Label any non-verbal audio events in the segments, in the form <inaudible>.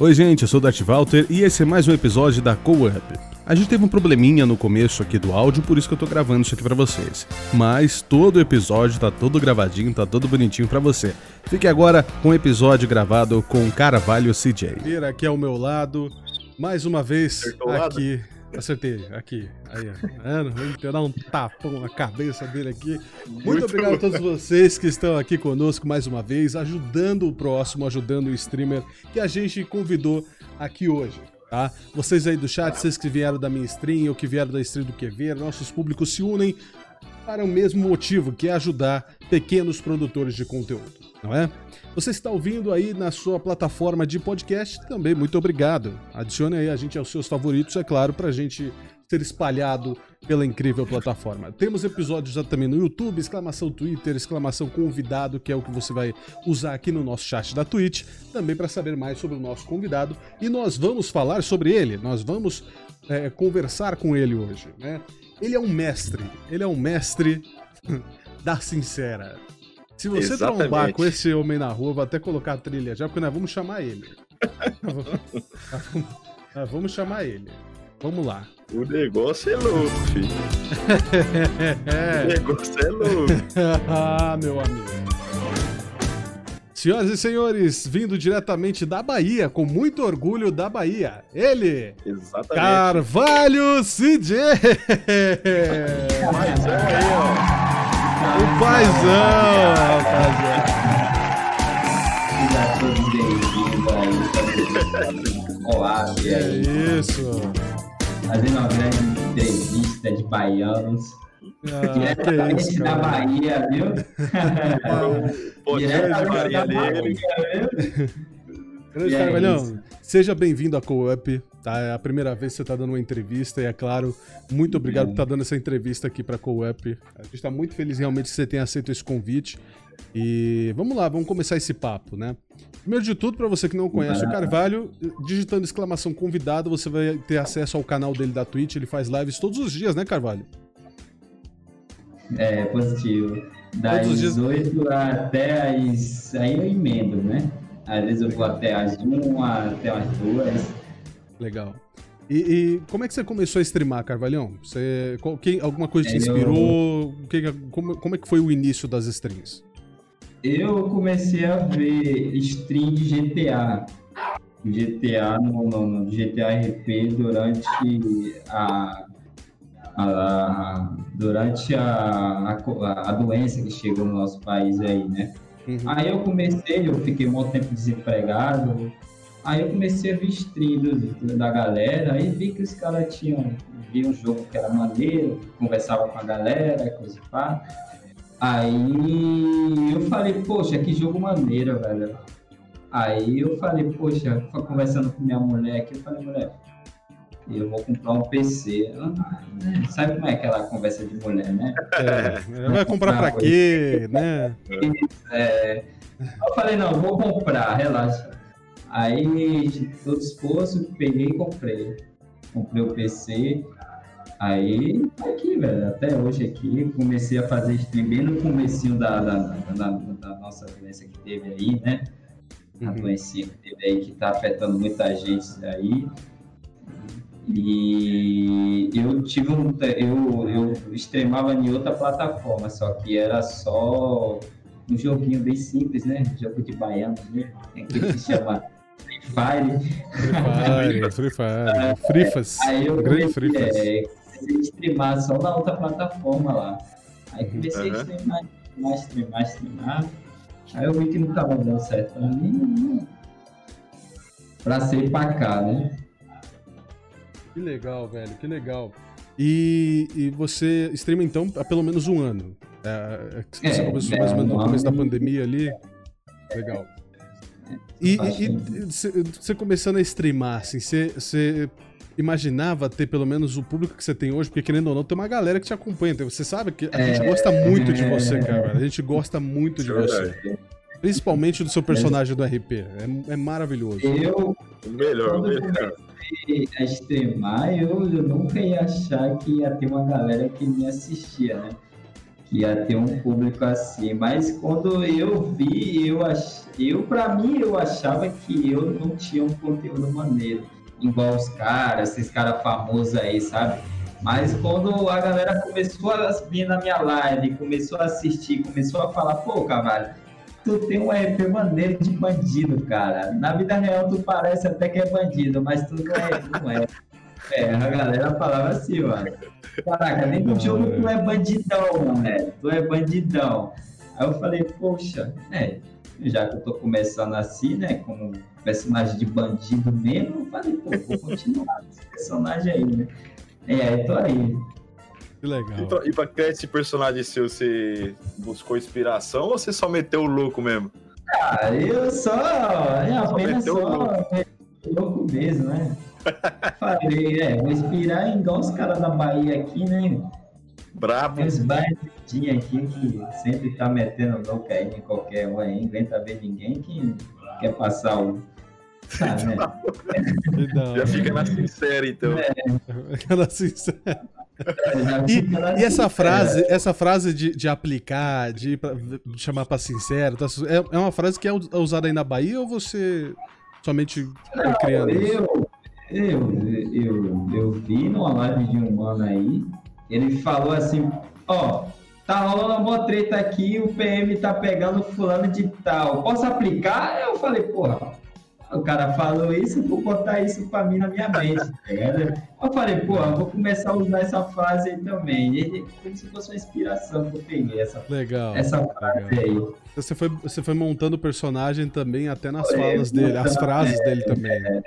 Oi, gente, eu sou o Dart Walter e esse é mais um episódio da Co-Up. A gente teve um probleminha no começo aqui do áudio, por isso que eu tô gravando isso aqui pra vocês. Mas todo o episódio tá todo gravadinho, tá todo bonitinho pra você. Fique agora com o episódio gravado com Carvalho CJ. Aqui ao meu lado, mais uma vez aqui. Acertei, aqui. Aí, ó. Vou dar um tapão na cabeça dele aqui. Muito, Muito obrigado bom. a todos vocês que estão aqui conosco mais uma vez, ajudando o próximo, ajudando o streamer que a gente convidou aqui hoje. Tá? Vocês aí do chat, vocês que vieram da minha stream ou que vieram da stream do QV, nossos públicos se unem para o mesmo motivo, que é ajudar pequenos produtores de conteúdo, não é? Você está ouvindo aí na sua plataforma de podcast, também muito obrigado. Adicione aí a gente aos seus favoritos, é claro, para a gente ser espalhado pela incrível plataforma. Temos episódios já também no YouTube, exclamação Twitter, exclamação convidado, que é o que você vai usar aqui no nosso chat da Twitch, também para saber mais sobre o nosso convidado. E nós vamos falar sobre ele, nós vamos é, conversar com ele hoje, né? Ele é um mestre. Ele é um mestre <laughs> da sincera. Se você Exatamente. trombar com esse homem na rua, vou até colocar a trilha já, porque nós vamos chamar ele. <laughs> nós vamos chamar ele. Vamos lá. O negócio é louco, filho. <laughs> o negócio é louco. <laughs> ah, meu amigo. Senhoras e senhores, vindo diretamente da Bahia, com muito orgulho da Bahia, ele, Exatamente. Carvalho CJ! Paizão aí, ó. O paizão, rapaziada. Olá, e é isso. Fazendo uma grande entrevista de baianos. Ah, Diretamente isso, da Bahia, viu? <laughs> Diretamente da Bahia, Grande Carvalhão, seja bem-vindo à Co-Up. Tá? É a primeira vez que você está dando uma entrevista e, é claro, muito obrigado por estar tá dando essa entrevista aqui para a Co-Up. A gente está muito feliz realmente que você tenha aceito esse convite. E vamos lá, vamos começar esse papo, né? Primeiro de tudo, para você que não conhece o Carvalho, digitando exclamação convidado, você vai ter acesso ao canal dele da Twitch. Ele faz lives todos os dias, né, Carvalho? É, positivo. Das dias... 8 até as. Aí eu emendo, né? Às vezes eu vou até as 1, até as 2. Legal. E, e, como é que você começou a streamar, Carvalhão? Você, qual, quem, alguma coisa te inspirou? Eu... Que, como, como é que foi o início das streams? Eu comecei a ver stream de GTA. GTA no, no, no GTA RP durante a a, durante a, a, a, doença que chegou no nosso país aí, né? Uhum. Aí eu comecei, eu fiquei um tempo desempregado, aí eu comecei a ver streams da galera, aí vi que os caras tinham, vi um jogo que era maneiro, conversava com a galera, coisa e pá. Aí eu falei, poxa, que jogo maneiro, velho. Aí eu falei, poxa, conversando com minha mulher aqui, eu falei, mulher, eu vou comprar um PC. Sabe como é aquela conversa de mulher, né? É, vai comprar pra quê, né? É, eu falei, não, vou comprar, relaxa. Aí, todo esforço, peguei e comprei. Comprei o PC. Aí, aqui, velho, até hoje aqui, comecei a fazer stream bem no comecinho da, da, da, da nossa doença que teve aí, né? A uhum. doença que teve aí, que tá afetando muita gente aí. E eu tive um. Eu, eu streamava em outra plataforma, só que era só um joguinho bem simples, né? Jogo de baiano, né? que se chama Fire. Free Fire, <laughs> Free Fire. Frifas. Aí eu grande Frifas. É, comecei a streamar só na outra plataforma lá. Aí comecei uhum. a streamar, streamar, streamar, streamar. Aí eu vi que não tava dando certo pra mim. Pra ser pra cá, né? Que legal, velho, que legal. E, e você streama então há pelo menos um ano. É, é você é, começou mais ou menos no começo da pandemia ali. Legal. E, você começando a streamar, assim, você imaginava ter pelo menos o público que você tem hoje? Porque querendo ou não, tem uma galera que te acompanha. Você sabe que a é, gente gosta muito de você, cara. A gente gosta muito de você. Principalmente do seu personagem do RP. É, é maravilhoso. Eu. Melhor, melhor a streamar, eu, eu nunca ia achar que ia ter uma galera que me assistia, né? Ia ter um público assim, mas quando eu vi, eu ach... eu para mim eu achava que eu não tinha um conteúdo maneiro, igual os caras, esses caras famosos aí, sabe? Mas quando a galera começou a vir na minha live, começou a assistir, começou a falar, pô, Cavalho, tu tem um RP maneiro de bandido, cara. Na vida real tu parece até que é bandido, mas tu não é, não é. É, a galera falava assim, mano. Caraca, nem no jogo tu é bandidão, mano. Tu é bandidão. Aí eu falei, poxa, é, já que eu tô começando assim, né, como personagem de bandido mesmo, eu falei, pô, vou continuar esse personagem aí, né? É, aí tô aí. Que legal. E pra, e pra criar esse personagem seu, você buscou inspiração ou você só meteu o louco mesmo? Ah, eu só, é apenas meteu o só louco. louco mesmo, né? Falei, é, vou inspirar igual os caras da Bahia aqui, né? Brabo. Tem uns bandidinhos aqui que sempre tá metendo louco aí em qualquer um aí, inventa ver ninguém que quer passar o. Sabe, né? Hora. Já fica na sincera, então. Aquela sincera. É, E, fica na e essa frase, essa frase de, de aplicar, de, pra- de chamar pra sincero, tá- é, é uma frase que é us- usada aí na Bahia ou você somente foi criando isso? Eu, eu, eu, eu vi numa live de um mano aí, ele falou assim, ó, tá rolando uma boa treta aqui, o PM tá pegando fulano de tal, posso aplicar? Eu falei, porra, o cara falou isso, vou botar isso pra mim na minha mente, tá? Eu falei, porra, vou começar a usar essa frase aí também, e ele- como se fosse uma inspiração que eu peguei, essa, Legal. essa frase aí. Você foi, você foi montando o personagem também até nas falas dele, as frases é, dele também.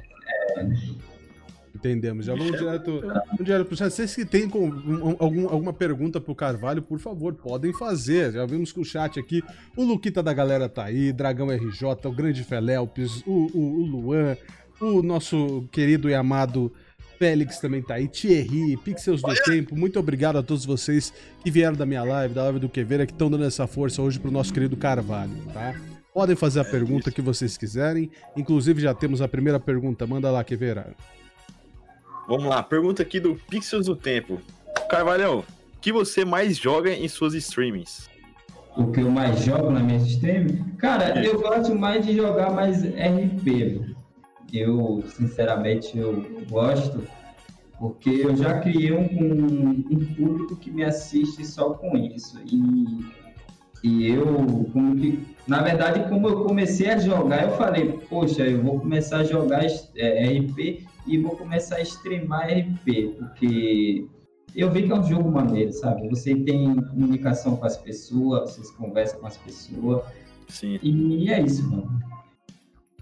Entendemos. Já vamos direto, vamos direto pro chat. Vocês que têm com- um- algum- alguma pergunta pro Carvalho, por favor, podem fazer. Já vimos que o chat aqui, o Luquita da galera tá aí, Dragão RJ, o Grande Felelpes, o, o, o Luan, o nosso querido e amado Félix também tá aí, Thierry, Pixels do Tempo, muito obrigado a todos vocês que vieram da minha live, da live do Queveira, que estão dando essa força hoje pro nosso querido Carvalho, tá? Podem fazer a pergunta que vocês quiserem, inclusive já temos a primeira pergunta, manda lá, Queveira. Vamos lá, pergunta aqui do Pixels do Tempo. Carvalhão, o que você mais joga em suas streamings? o que eu mais jogo na minha stream? Cara, eu gosto mais de jogar mais RP. Eu, sinceramente, eu gosto porque eu já criei um, um, um público que me assiste só com isso. E, e eu, como que, na verdade, como eu comecei a jogar, eu falei, poxa, eu vou começar a jogar é, RP e vou começar a streamar RP, porque eu vi que é um jogo maneiro, sabe? Você tem comunicação com as pessoas, vocês conversam com as pessoas, Sim. e é isso, mano.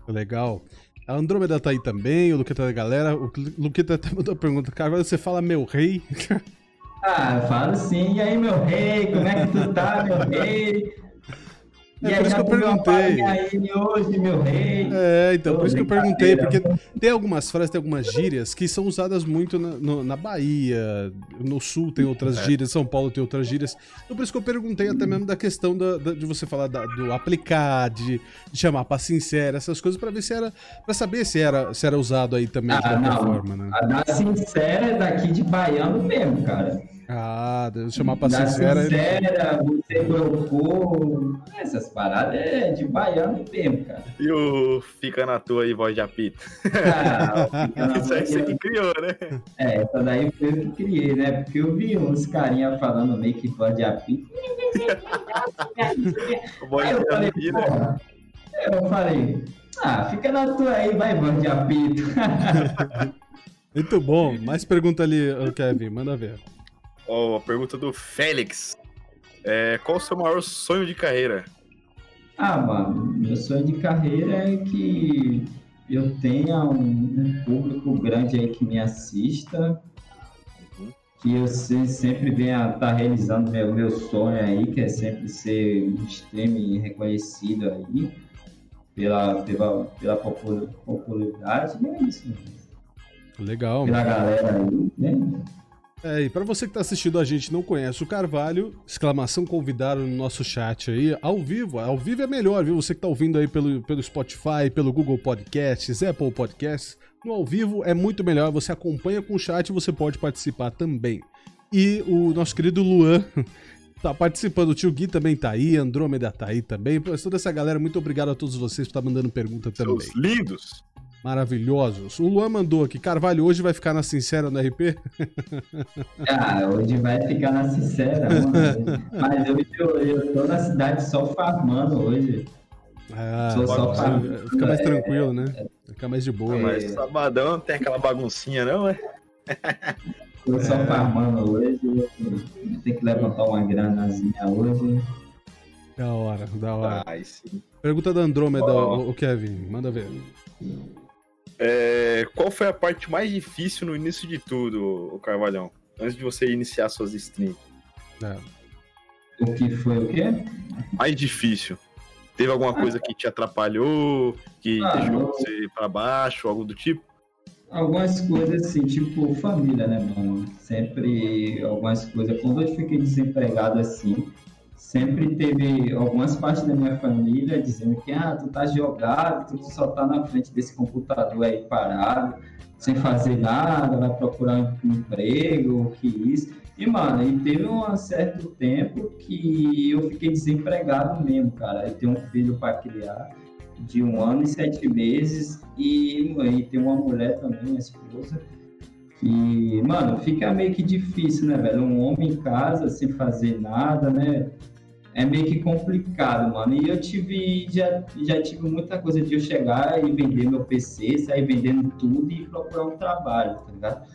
Legal. A Andrômeda tá aí também, o Luquita da galera. O Luquita até mandou a pergunta, Carvalho, você fala meu rei? <laughs> Ah, eu falo sim, e aí, meu rei, como é que tu tá, meu rei? E É aí, por isso que eu perguntei. aí hoje, meu rei? É, então, por isso que eu perguntei, porque tem algumas frases, tem algumas gírias que são usadas muito na, no- na Bahia, no Sul tem outras É. gírias, São Paulo tem outras gírias. Então por isso que eu perguntei até mesmo da questão da- da- de você falar da- do aplicar, de, de chamar pra sincera, essas coisas, pra ver se era. pra saber se era, se era usado aí também de Ah, qualquer não. forma, né? A da sincera é daqui de baiano mesmo, cara. Ah, de chamar pra da sincera. ele- sincera, você brocou. Essas paradas é de baiano mesmo, cara. E o Fica na tua aí, voz de apito? Ah, fica na <laughs> Isso aí você que criou, né? É, essa daí foi eu que criei, né? Porque eu vi uns carinha falando meio que voz de apito. <laughs> Voz Aí eu de falei, apito, né? Eu falei, ah, fica na tua aí, vai, voz de apito. <laughs> Muito bom. Mais pergunta ali, Kevin, manda ver. Ó, a pergunta do Félix. É, qual o seu maior sonho de carreira? Ah, mano, meu sonho de carreira é que eu tenha um, um público grande aí que me assista, que eu se- sempre venha estar realizando meu, meu sonho aí, que é sempre ser um stream reconhecido aí pela, pela, pela popul- popularidade, e é isso, Legal. pela galera aí, né? É, e pra você que tá assistindo a gente e não conhece o Carvalho, exclamação convidado no nosso chat aí, ao vivo. Ao vivo é melhor, viu? Você que tá ouvindo aí pelo, pelo Spotify, pelo Google Podcasts, Apple Podcasts. No ao vivo é muito melhor, você acompanha com o chat e você pode participar também. E o nosso querido Luan <laughs> Tá participando, o tio Gui também tá aí, Andrômeda tá aí também. Toda essa galera, muito obrigado a todos vocês por estar tá mandando pergunta também. Seus lindos! Maravilhosos. O Luan mandou aqui, Carvalho, hoje vai ficar na Sincera no RP? <laughs> Ah, hoje vai ficar na Sincera, mano. Mas hoje eu, eu tô na cidade só farmando hoje. Ah, só farmando, fica mais tranquilo, né? Fica mais de boa. mas sabadão não tem aquela baguncinha, não, é? <laughs> Tô só é... farmando hoje, tem que levantar uma granazinha hoje. Da hora, da hora. Ah, Pergunta da Andrômeda, oh. o Kevin, manda ver. É, qual foi a parte mais difícil no início de tudo, o Carvalhão? Antes de você iniciar suas streams. É. O que foi o quê? Mais difícil. Teve alguma coisa que te atrapalhou, que ah, deixou você para baixo, algo do tipo? Algumas coisas assim, tipo família, né, mano? Sempre algumas coisas. Quando eu fiquei desempregado assim, sempre teve algumas partes da minha família dizendo que ah, tu tá jogado, tu só tá na frente desse computador aí parado, sem fazer nada, vai procurar um emprego, que isso. E, mano, e teve um certo tempo que eu fiquei desempregado mesmo, cara. Eu tenho um filho para criar de um ano e sete meses e, e tem uma mulher também, uma esposa, que, mano, fica meio que difícil, né, velho? Um homem em casa sem fazer nada, né? É meio que complicado, mano. E eu tive, já, já tive muita coisa de eu chegar e vender meu PC, sair vendendo tudo e procurar um trabalho, tá ligado?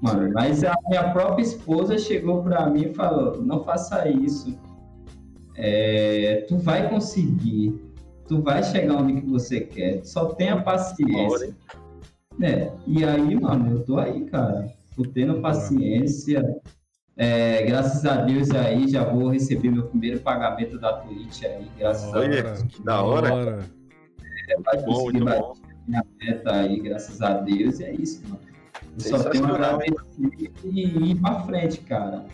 Mano, mas a minha própria esposa chegou pra mim e falou: não faça isso. É, tu vai conseguir. Tu vai chegar onde que você quer. Só tenha paciência. É, e aí, mano, eu tô aí, cara. Tô tendo paciência. É, graças a Deus aí já vou receber meu primeiro pagamento da Twitch aí, graças Olha, a Deus. Que da hora. É, vai muito conseguir bom, muito bom. minha meta aí, graças a Deus, e é isso, mano. Eu só tenho agradecer e ir pra frente, cara.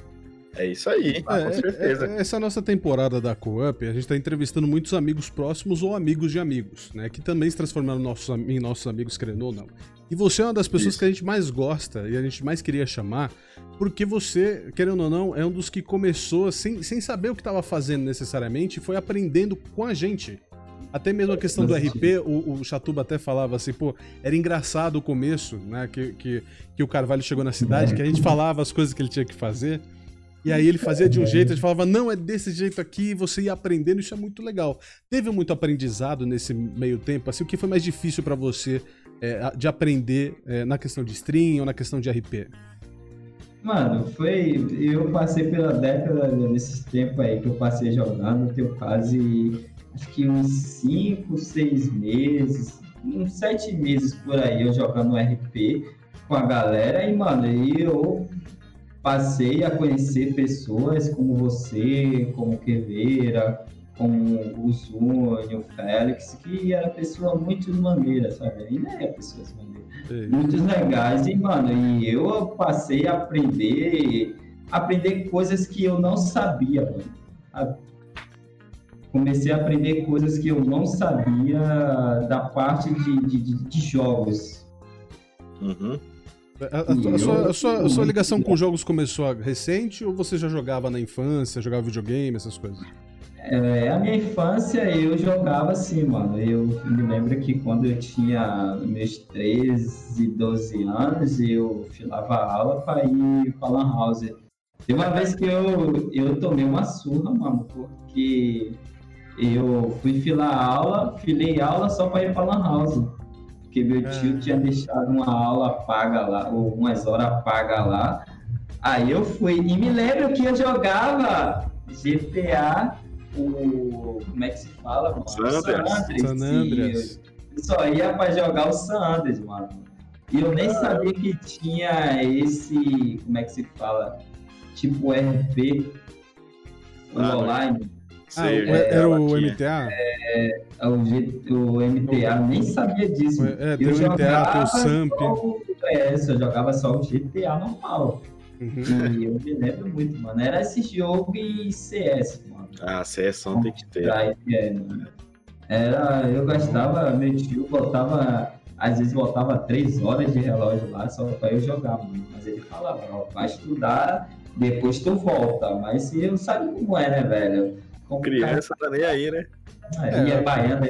É isso aí, é, com é, certeza. É, essa nossa temporada da Co-Up, a gente está entrevistando muitos amigos próximos ou amigos de amigos, né? Que também se transformaram nossos, em nossos amigos, querendo ou não. E você é uma das pessoas Isso. que a gente mais gosta e a gente mais queria chamar, porque você, querendo ou não, é um dos que começou sem, sem saber o que estava fazendo necessariamente e foi aprendendo com a gente. Até mesmo a questão do RP, o, o Chatuba até falava assim, pô, era engraçado o começo, né? Que, que, que o Carvalho chegou na cidade, que a gente falava as coisas que ele tinha que fazer. E aí ele fazia de um jeito, gente falava, não, é desse jeito aqui, você ia aprendendo, isso é muito legal. Teve muito aprendizado nesse meio tempo, assim, o que foi mais difícil para você é, de aprender é, na questão de stream ou na questão de RP? Mano, foi. Eu passei pela década desses tempos aí que eu passei jogando, tenho quase acho que uns 5, 6 meses, uns 7 meses por aí eu jogando RP com a galera e, mano, eu passei a conhecer pessoas como você, como Queveira, como o Zúnior, o Félix, que era pessoa muito maneira, sabe? E não é pessoas maneiras. Muito legais. E, mano, e eu passei a aprender, aprender coisas que eu não sabia, mano. Comecei a aprender coisas que eu não sabia da parte de, de, de jogos. Uhum. A, a, a, sua, a, sua, a, sua, ligação com jogos começou recente ou você já jogava na infância, jogava videogame, essas coisas? É, a minha infância eu jogava assim, mano. Eu me lembro que quando eu tinha meus 13, 12 anos, eu filava aula para ir pra Lan House. Teve uma vez que eu, eu tomei uma surra, mano, porque eu fui filar aula, filei aula só para ir pra Lan House. Porque meu é. tio tinha deixado uma aula paga lá, ou umas horas paga lá. Aí eu fui, e me lembro que eu jogava GTA o. Como é que se fala? Mano? San Andreas. San Andreas. Eu só ia pra jogar o San Andreas, mano. E eu nem sabia que tinha esse. Como é que se fala? Tipo RP. Ah, online. Ah, era o MTA? É, o, G, o MTA, nem sabia disso. É, tem o MTA, tem o SAMP. Só, é, eu jogava só o GTA normal. Uhum. E eu me lembro muito, mano. Era esse jogo e CS, mano. Ah, CS tem que ter. É, Era, eu gastava, meu tio botava às vezes voltava três horas de relógio lá só para eu jogar, mano. Mas ele falava, ó, vai estudar, depois tu volta. Mas se eu sabe como é, né, velho? Como Criança tá nem aí, né? Aí é baiana,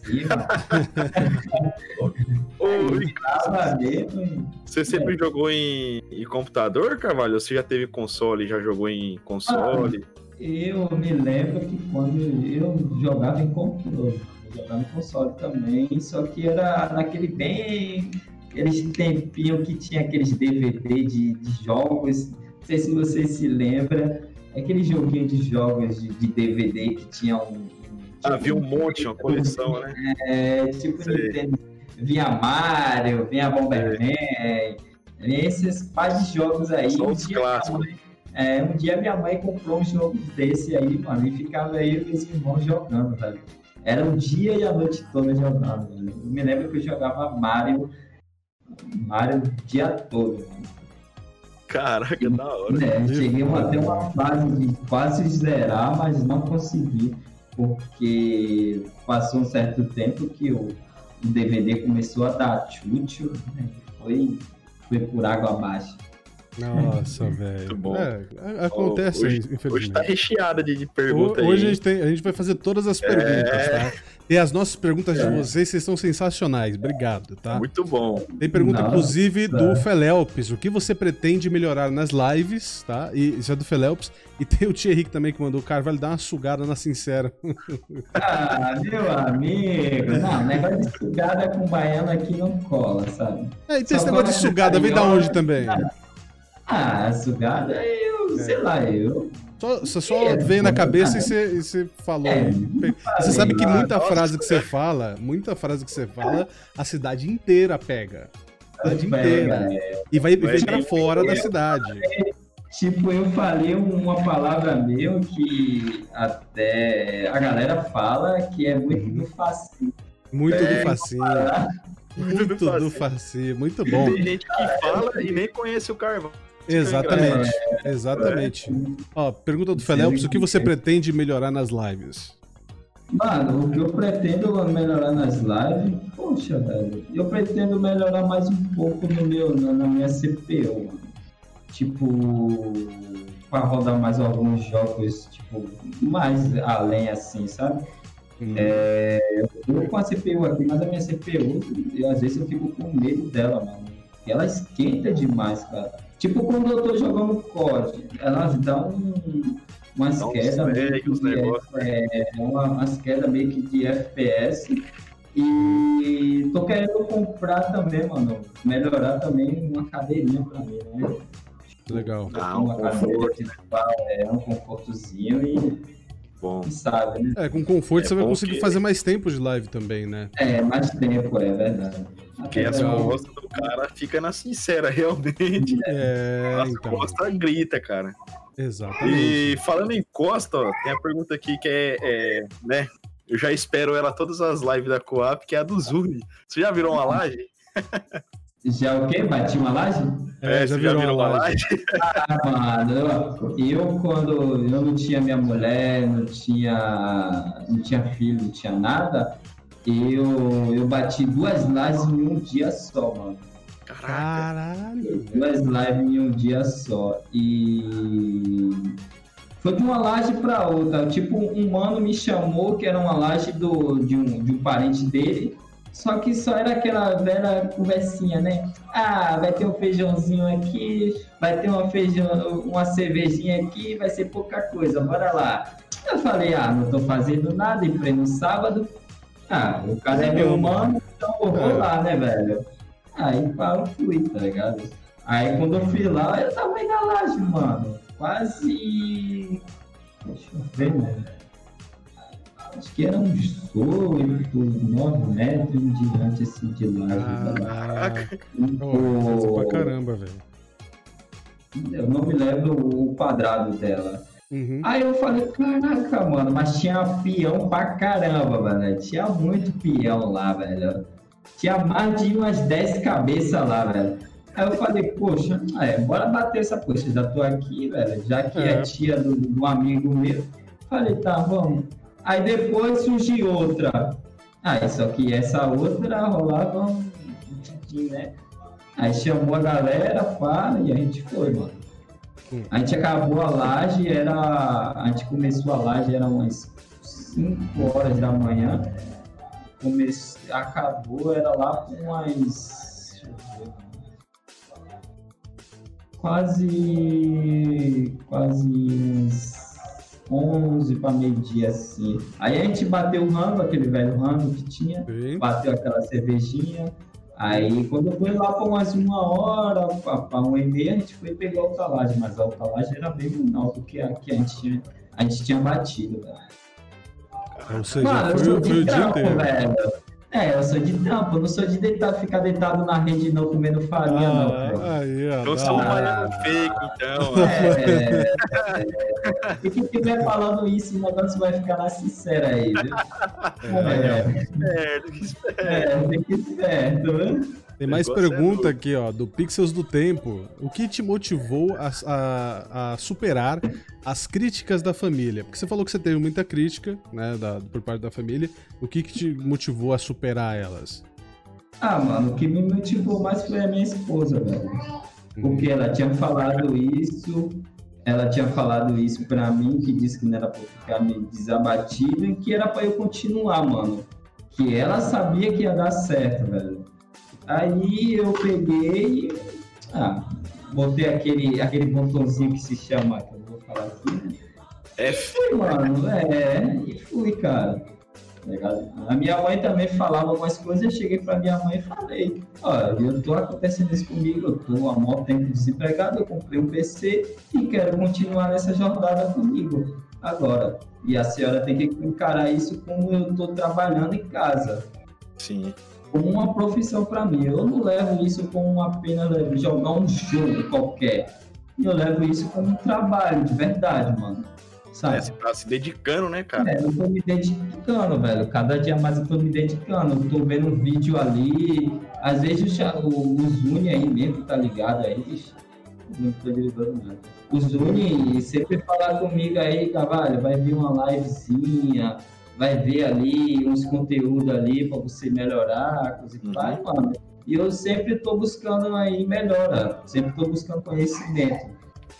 <laughs> Ô, Ricardo, você sempre jogou em, em, computador, Carvalho? Você já teve console, já jogou em console? Ah, eu me lembro que quando eu jogava em computador, eu jogava em console também, só que era naquele bem. Aqueles tempinhos que tinha aqueles DVD de, de jogos. Não sei se você se lembra. Aquele joguinho de jogos de, de DVD que tinha um ah, vi um monte, uma coleção, né? É, tipo, vinha Mario, vinha Bomberman, é. esses pais de jogos aí. Só os clássicos. Mãe, é, um dia minha mãe comprou um jogo desse aí, mano, e ficava aí e meus irmãos jogando, velho. Era um dia e a noite toda jogando, velho. Eu me lembro que eu jogava Mario, Mario o dia todo, mano. Caraca, da hora. É, cheguei até uma fase de quase zerar, mas não consegui porque passou um certo tempo que o, DVD começou a dar tchutchu, né? foi, foi por água abaixo. Nossa, velho. É, acontece, hoje, infelizmente. Hoje tá recheada de, de perguntas Hoje a gente, tem, a gente, vai fazer todas as perguntas, é... tá? E as nossas perguntas é. de vocês, vocês são sensacionais. Obrigado, tá? Muito bom. Tem pergunta, Nossa. inclusive, do Felelpes. O que você pretende melhorar nas lives, tá? E isso é do Felelpes. E tem o Thierry também que mandou o cara, vai dar uma sugada na sincera. <laughs> Ah, meu amigo. Não, negócio de sugada com baiano aqui não cola, sabe? É, e tem esse negócio de sugada, vem da onde também? Ah, sugada, eu, é. sei lá, eu só, você só é, veio na cabeça e você, e você falou. É, você sabe que muita frase que você fala, muita frase que você fala, a cidade inteira pega. A cidade inteira. É. E vai, vai pra fora da cidade. Tipo, eu falei uma palavra meu que até a galera fala que é muito uhum. do facinho. Muito do é, facinho. Muito do facinho. Muito bom. Tem gente que fala e nem conhece o carvão. Exatamente, é, exatamente. É. Ó, pergunta do Felps, o que você pretende melhorar nas lives? Mano, o que eu pretendo melhorar nas lives, poxa, velho, eu pretendo melhorar mais um pouco no meu, na, na minha CPU, mano. Tipo, para rodar mais alguns jogos, tipo, mais além assim, sabe? Hum. É, eu tô com a CPU aqui, mas a minha CPU, eu, às vezes eu fico com medo dela, mano. Ela esquenta demais, cara. Tipo quando eu tô jogando COD, elas dão umas quedas meio que de, é, uma, umas quedas meio que de FPS. E tô querendo comprar também, mano. Melhorar também uma cadeirinha pra mim, né? Legal. Ah, um uma conforto. é, um confortozinho e Bom. Sabe, né? É, com conforto é você vai conseguir que... fazer mais tempo de live também, né? É, mais tempo, é verdade. As costas do cara fica na sincera, realmente. É, as então. costas grita, cara. Exatamente. E falando em costa, ó, tem a pergunta aqui que é, é, né? Eu já espero ela todas as lives da Coap, que é a do Zuni. Você já virou uma laje? Já o quê? Bati uma laje? É, já virou, já virou uma laje? <laughs> Ah, mano, eu, eu, quando eu não tinha minha mulher, não tinha, não tinha filho, não tinha nada, eu, eu bati duas lives em um dia só, mano. Caralho! Duas lives em um dia só. E foi de uma laje para outra. Tipo, um mano me chamou, que era uma laje do, de, um, de um parente dele. Só que só era aquela velha conversinha, né? Ah, vai ter um feijãozinho aqui, vai ter uma, feijão, uma cervejinha aqui, vai ser pouca coisa, bora lá. Eu falei, ah, não tô fazendo nada, e no sábado. Ah, o cara é meu mano, então eu vou é. lá, né, velho? Aí pá, eu fui, tá ligado? Aí quando eu fui lá, eu tava em laje, mano. Quase. Deixa eu ver, mano acho que era uns 8, 9 metros em diante assim, de largo. Caraca! Oh, pra caramba, velho. Eu não me lembro o quadrado dela. Uhum. Aí eu falei, caraca, mano, mas tinha peão pra caramba, velho. Tinha muito peão lá, velho. Tinha mais de umas 10 cabeças lá, velho. Aí eu falei, poxa, é, bora bater essa poxa, já tô aqui, velho, já que é, é tia do, do amigo meu. Falei, tá, vamos. Aí depois surgiu outra. Aí só que essa outra rolava stream, né? Aí chamou a galera, para, e a gente foi, mano. A gente acabou a laje, era. A gente começou a laje, era umas 5 horas da manhã. Comece... Acabou, era lá com umas. Quase. Quase uns 11 para meio-dia assim. Aí a gente bateu o rango, aquele velho rango que tinha, Sim. bateu aquela cervejinha. Aí quando foi lá por umas uma hora, para uma e meia, a gente foi pegar o talagem, mas a talagem era bem menor do que a que a gente tinha, a gente tinha batido, velho. Ou seja, Mano, foi, foi o dia inteiro. Velho. É, eu sou de tampa, eu não sou de deitar, ficar deitado na rede não comendo farinha, ah, não. Aí, ó, então sou um baiano fake, então. É, é, e quem estiver falando isso, o negócio vai ficar na sincera aí, viu? É, é, é, fique esperto, viu? Tem mais pergunta é aqui, ó, do Pixels do Tempo. O que te motivou a, a, a, superar as críticas da família? Porque você falou que você teve muita crítica, né, da, por parte da família. O que, que te motivou a superar elas? Ah, mano, o que me motivou mais foi a minha esposa, velho. Porque ela tinha falado isso, ela tinha falado isso pra mim, que disse que não era pra ficar meio desabatido e que era pra eu continuar, mano. Que ela sabia que ia dar certo, velho. Aí eu peguei, ah, botei aquele, aquele botãozinho que se chama, que eu vou falar aqui, né? É. E fui, mano, é, e fui, cara. A minha mãe também falava algumas coisas, eu cheguei pra minha mãe e falei, olha, eu tô acontecendo isso comigo, eu tô há muito tempo desempregado, eu comprei um PC e quero continuar nessa jornada comigo agora. E a senhora tem que encarar isso como eu tô trabalhando em casa. Sim como uma profissão para mim. Eu não levo isso como apenas jogar um jogo qualquer. Eu levo isso como um trabalho de verdade, mano. Sabe? É, você tá se dedicando, né, cara? É, eu tô me dedicando, velho. Cada dia mais eu tô me dedicando. Eu tô vendo um vídeo ali. Às vezes o, o Zuni aí mesmo, tá ligado aí? Não tô ligando nada. O Zuni sempre fala comigo aí, Cavalho, vai vir uma livezinha vai ver ali uns conteúdos ali para você melhorar, coisa e uhum. mano. E eu sempre estou buscando aí melhora, sempre estou buscando conhecimento.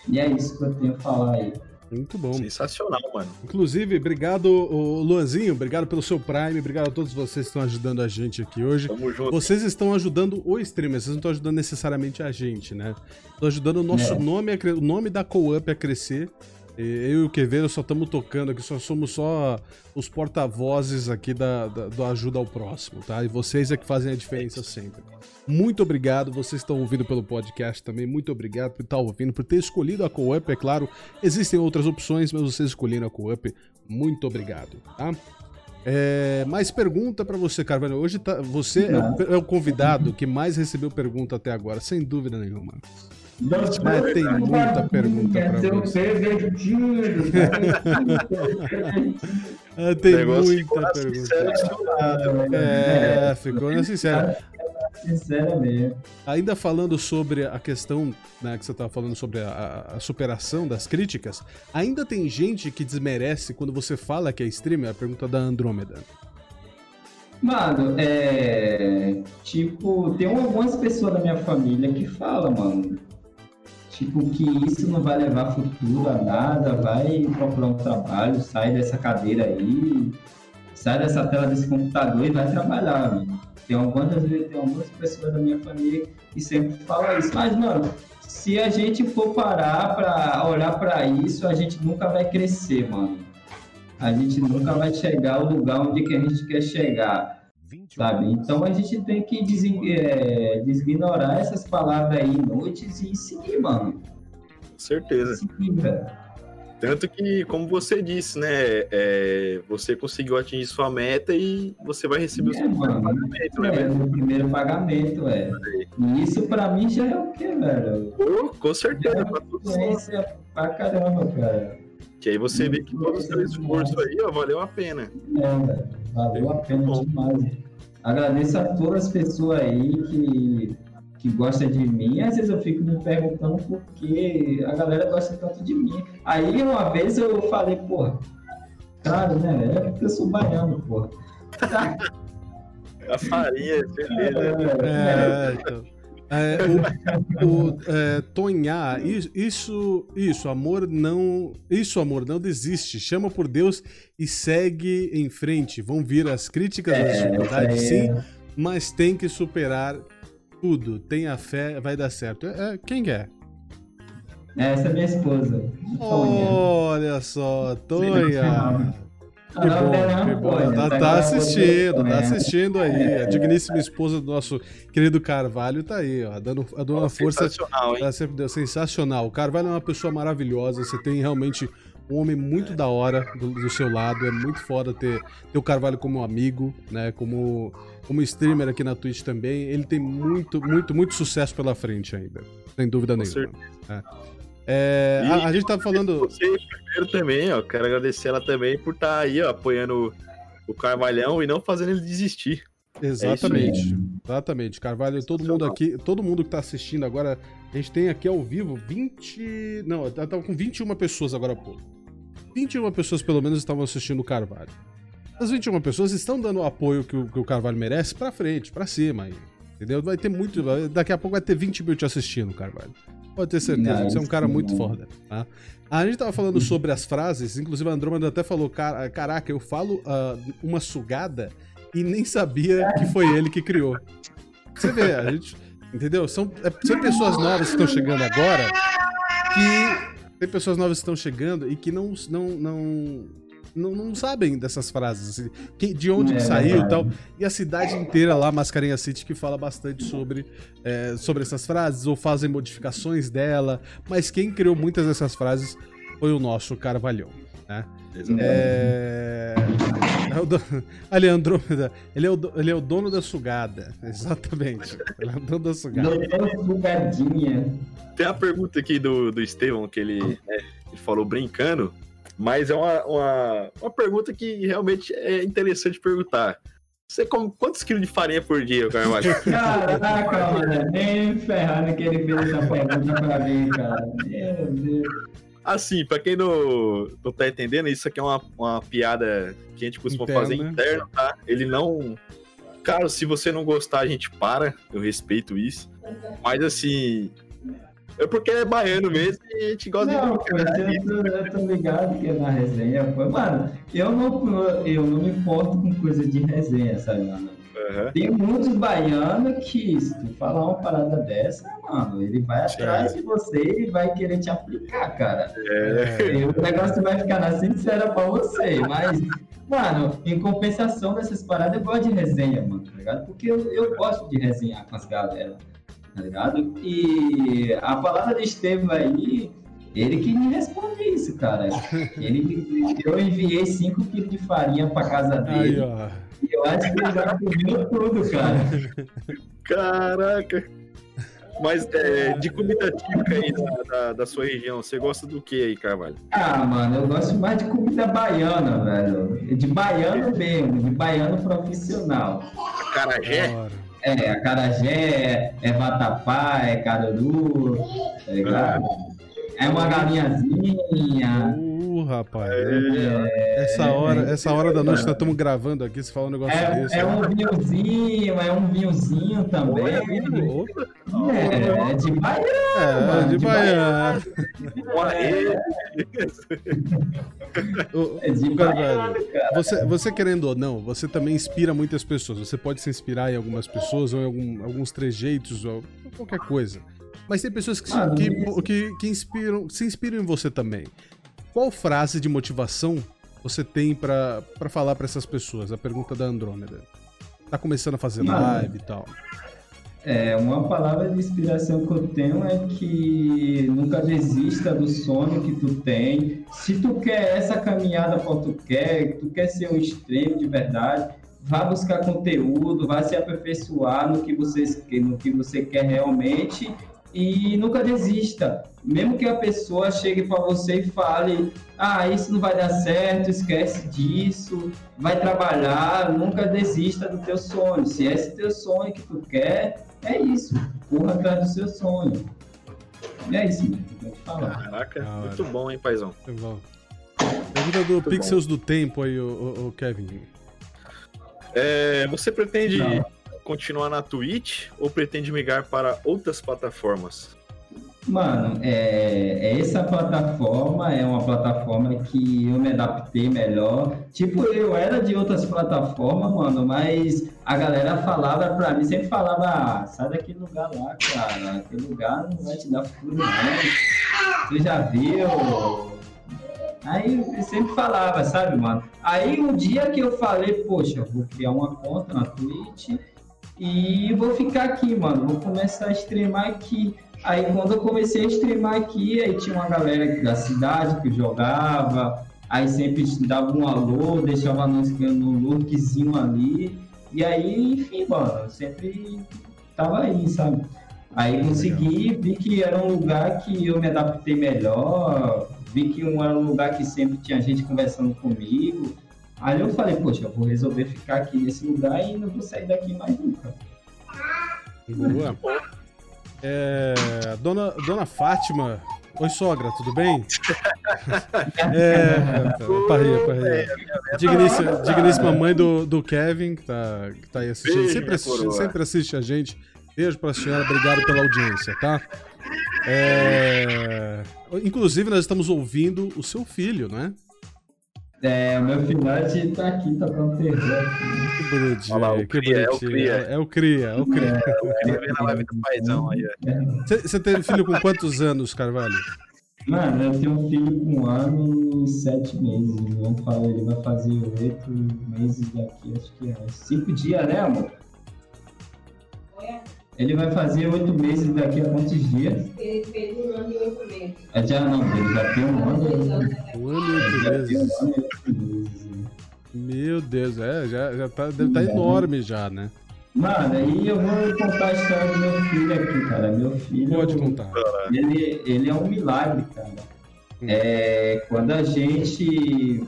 E é isso que eu tenho a falar aí. Muito bom. Sensacional, mano. Inclusive, obrigado, Luanzinho, obrigado pelo seu Prime, obrigado a todos vocês que estão ajudando a gente aqui hoje. Tamo junto. Vocês estão ajudando o streamer, vocês não estão ajudando necessariamente a gente, né? Estão ajudando o nosso é. nome, o nome da Co-Up a crescer eu e o Quevedo só estamos tocando aqui, só somos só os porta-vozes aqui da, da, do Ajuda ao Próximo, tá? E vocês é que fazem a diferença sempre. Muito obrigado, vocês estão ouvindo pelo podcast também, muito obrigado por estar ouvindo, por ter escolhido a Co-Up, é claro. Existem outras opções, mas vocês escolheram a Co-Up, muito obrigado, tá? É, mais pergunta para você, Carvalho. Hoje tá, você é o, é o convidado que mais recebeu pergunta até agora, sem dúvida nenhuma. Mas tem muita pergunta para você. tem muita pergunta. É, ficou na sincera. Sinceramente. Ainda falando sobre a questão né, que você estava falando sobre a, a, superação das críticas, ainda tem gente que desmerece quando você fala que é streamer? A pergunta da Andrômeda. Mano, é. Tipo, tem algumas pessoas da minha família que falam, mano tipo, que isso não vai levar futuro a nada, vai procurar um trabalho, sai dessa cadeira aí, sai dessa tela desse computador e vai trabalhar, mano. Tem algumas, tem algumas pessoas da minha família que sempre falam isso, mas, mano, se a gente for parar para olhar para isso, a gente nunca vai crescer, mano. A gente nunca vai chegar ao lugar onde que a gente quer chegar sabe? Então a gente tem que é, designorar essas palavras aí inúteis e seguir, mano. Com certeza. Seguir, Tanto que, como você disse, né? É, você conseguiu atingir sua meta e você vai receber é, o seu mano, pagamento, né? É, o primeiro pagamento, é. E isso pra mim já é o quê, velho? Oh, com certeza, pra todos Pra caramba, cara. Que aí você vê que todo o seu esforço aí, ó, valeu a pena. É, velho. Valeu a pena demais. Agradeço a todas as pessoas aí que, que gostam de mim. Às vezes eu fico me perguntando por que a galera gosta tanto de mim. Aí uma vez eu falei, pô, cara, né? É porque eu sou baiano, pô. <laughs> A farinha, <laughs> certeza. É, então. É, o, o é, tonhar, isso, isso, amor não, isso, amor não desiste. Chama por Deus e segue em frente. Vão vir as críticas, as é, dificuldades, sim, mas tem que superar tudo. Tenha fé, vai dar certo. É, quem é? Essa é minha esposa. Olha só, Tonha. Que bom, que bom. Tá, tá assistindo, tá assistindo aí. A digníssima esposa do nosso querido Carvalho tá aí, ó, dando, dando uma força. Sensacional, hein? Sempre sensacional. O Carvalho é uma pessoa maravilhosa, você tem realmente um homem muito da hora do, do, seu lado. É muito foda ter, ter o Carvalho como amigo, né? Como, como streamer aqui na Twitch também. Ele tem muito, muito, muito sucesso pela frente ainda. Sem dúvida Com nenhuma. É. É, a, a, gente tá falando. Você primeiro também, ó. Quero agradecer ela também por estar tá aí, ó, apoiando o Carvalhão e não fazendo ele desistir. Exatamente. É exatamente. Carvalho, todo mundo aqui, todo mundo que tá assistindo agora, a gente tem aqui ao vivo 20. Não, eu tava com 21 pessoas agora há pouco. 21 pessoas pelo menos estavam assistindo o Carvalho. As 21 pessoas estão dando o apoio que o, que o Carvalho merece pra frente, pra cima aí. Entendeu? Vai ter muito. Daqui a pouco vai ter 20 mil te assistindo, Carvalho. Pode ter certeza, você é um cara muito foda. Tá? A gente tava falando sobre as frases, inclusive a Andrômeda até falou: caraca, eu falo uh, uma sugada e nem sabia que foi ele que criou. Você vê, a gente. Entendeu? São, é, são pessoas novas que estão chegando agora que. Tem pessoas novas que estão chegando e que não, não, não, não, não sabem dessas frases, assim, que, de onde é, que saiu e tal. E a cidade inteira lá, Mascarenha City, que fala bastante sobre, é, sobre essas frases, ou fazem modificações dela. Mas quem criou muitas dessas frases foi o nosso Carvalhão, né? É... é o do... <laughs> Ali, Andrômeda, ele é, o do... ele é o dono da sugada. Exatamente. Ele é o dono da sugada. sugadinha. Tem a pergunta aqui do, do Estevão, que ele, né, ele falou brincando. Mas é uma, uma, uma pergunta que realmente é interessante perguntar. Você come quantos quilos de farinha por dia, Carvalho? <laughs> Caraca, mano, nem ferrado que ele fez essa pergunta pra mim, cara. Meu Deus. Assim, pra quem não, não tá entendendo, isso aqui é uma, uma piada que a gente costuma interna. fazer interna, tá? Ele não. Cara, se você não gostar, a gente para. Eu respeito isso. Mas assim, é porque é baiano mesmo e a gente gosta não, de brincar. Eu, tô, eu tô ligado que é na resenha. Mano, eu não, eu não me importo com coisa de resenha, sabe, mano? Uhum. Tem muitos baianos que, se tu falar uma parada dessa, mano, ele vai atrás de você e vai querer te aplicar, cara. É. E o negócio vai ficar na sincera pra você, mas, mano, em compensação dessas paradas, eu gosto de resenha, mano, tá ligado? Porque eu, eu gosto de resenhar com as galera tá ligado? E a palavra de Estevam aí, ele que me responde isso, cara. <laughs> Ele, eu enviei 5 quilos de farinha pra casa dele. Aí, e eu acho que ele já comeu tudo, cara. Caraca! Mas é, de comida típica aí da, da, da, sua região, você gosta do que aí, Carvalho? Ah, mano, eu gosto mais de comida baiana, velho. De baiano mesmo, de baiano profissional. Carajé? É, acarajé, é vatapá, é caruru, tá ligado? É uma galinhazinha. Rapaz. É, essa, hora, essa hora da noite nós estamos gravando aqui, você fala um negócio é, desse. É um vinhozinho, é um vinhozinho também. É, é de baiano. É, de, de baiano. É. de cara. Você, você querendo ou não, você também inspira muitas pessoas. Você pode se inspirar em algumas pessoas ou em algum, alguns trejeitos ou qualquer coisa. Mas tem pessoas que, ah, que, que, que, inspiram, se inspiram em você também. Qual frase de motivação você tem para falar para essas pessoas? A pergunta da Andrômeda. Tá começando a fazer live e tal. É, uma palavra de inspiração que eu tenho é que nunca desista do sonho que tu tem. Se tu quer essa caminhada que tu quer, tu quer ser um extremo de verdade, vá buscar conteúdo, vá se aperfeiçoar no que você, no que você quer realmente e nunca desista. Mesmo que a pessoa chegue para você e fale: "Ah, isso não vai dar certo, esquece disso, vai trabalhar", nunca desista do teu sonho. Se é esse teu sonho que tu quer, é isso. Corra atrás do seu sonho. É isso. Caraca, ah, muito bom, hein, paizão. Muito bom. Pergunta do muito Pixels bom. do Tempo aí, o, o, o Kevin. É, você pretende Não. Continuar na Twitch ou pretende migrar para outras plataformas? Mano, é, é, essa plataforma é uma plataforma que eu me adaptei melhor. Tipo, eu era de outras plataformas, mano, mas a galera falava pra mim, sempre falava, ah, sai daquele lugar lá, cara. Aquele lugar não vai te dar futuro, não. Tu já viu? Aí eu sempre falava, sabe, mano? Aí um dia que eu falei, poxa, vou criar uma conta na Twitch e vou ficar aqui, mano. Vou começar a streamar aqui. Aí quando eu comecei a streamar aqui, aí tinha uma galera da cidade que jogava, aí sempre dava um alô, deixava nós no lookzinho ali. E aí, enfim, mano, sempre tava aí, sabe? Aí consegui, vi que era um lugar que eu me adaptei melhor, vi que um era um lugar que sempre tinha gente conversando comigo. Aí eu falei, poxa, eu vou resolver ficar aqui nesse lugar e não vou sair daqui mais nunca. Boa. É, dona, dona Fátima. Oi, sogra, tudo bem? <laughs> é, parei, parei. Digníssima, digníssima mãe do, do Kevin, que tá, que tá aí assistindo. Sempre assiste, sempre assiste a gente. Beijo pra senhora, obrigado pela audiência, tá? É... Inclusive, nós estamos ouvindo o seu filho, né? É, o meu filhote tá aqui tocando terror. Que bonitinho, Olha lá, o que cria, bonitinho. É o Cria. É o Cria, é o Cria. É, o Cria vem na live do paizão aí. Você teve filho com quantos anos, Carvalho? Mano, eu tenho um filho com um ano e sete meses. Vamos falar, ele vai fazer oito meses daqui, acho que é cinco dias, né, amor? Ele vai fazer oito meses daqui a quantos dias? Ele fez um ano e oito meses. É, já não, ele já tem um ano. Um ano e oito meses. Meu Deus, é, já, já tá, deve estar tá enorme já, né? Mano, aí eu vou contar a história do meu filho aqui, cara. Meu filho. Pode contar. Ele, ele é um milagre, cara. Hum. É, quando a gente.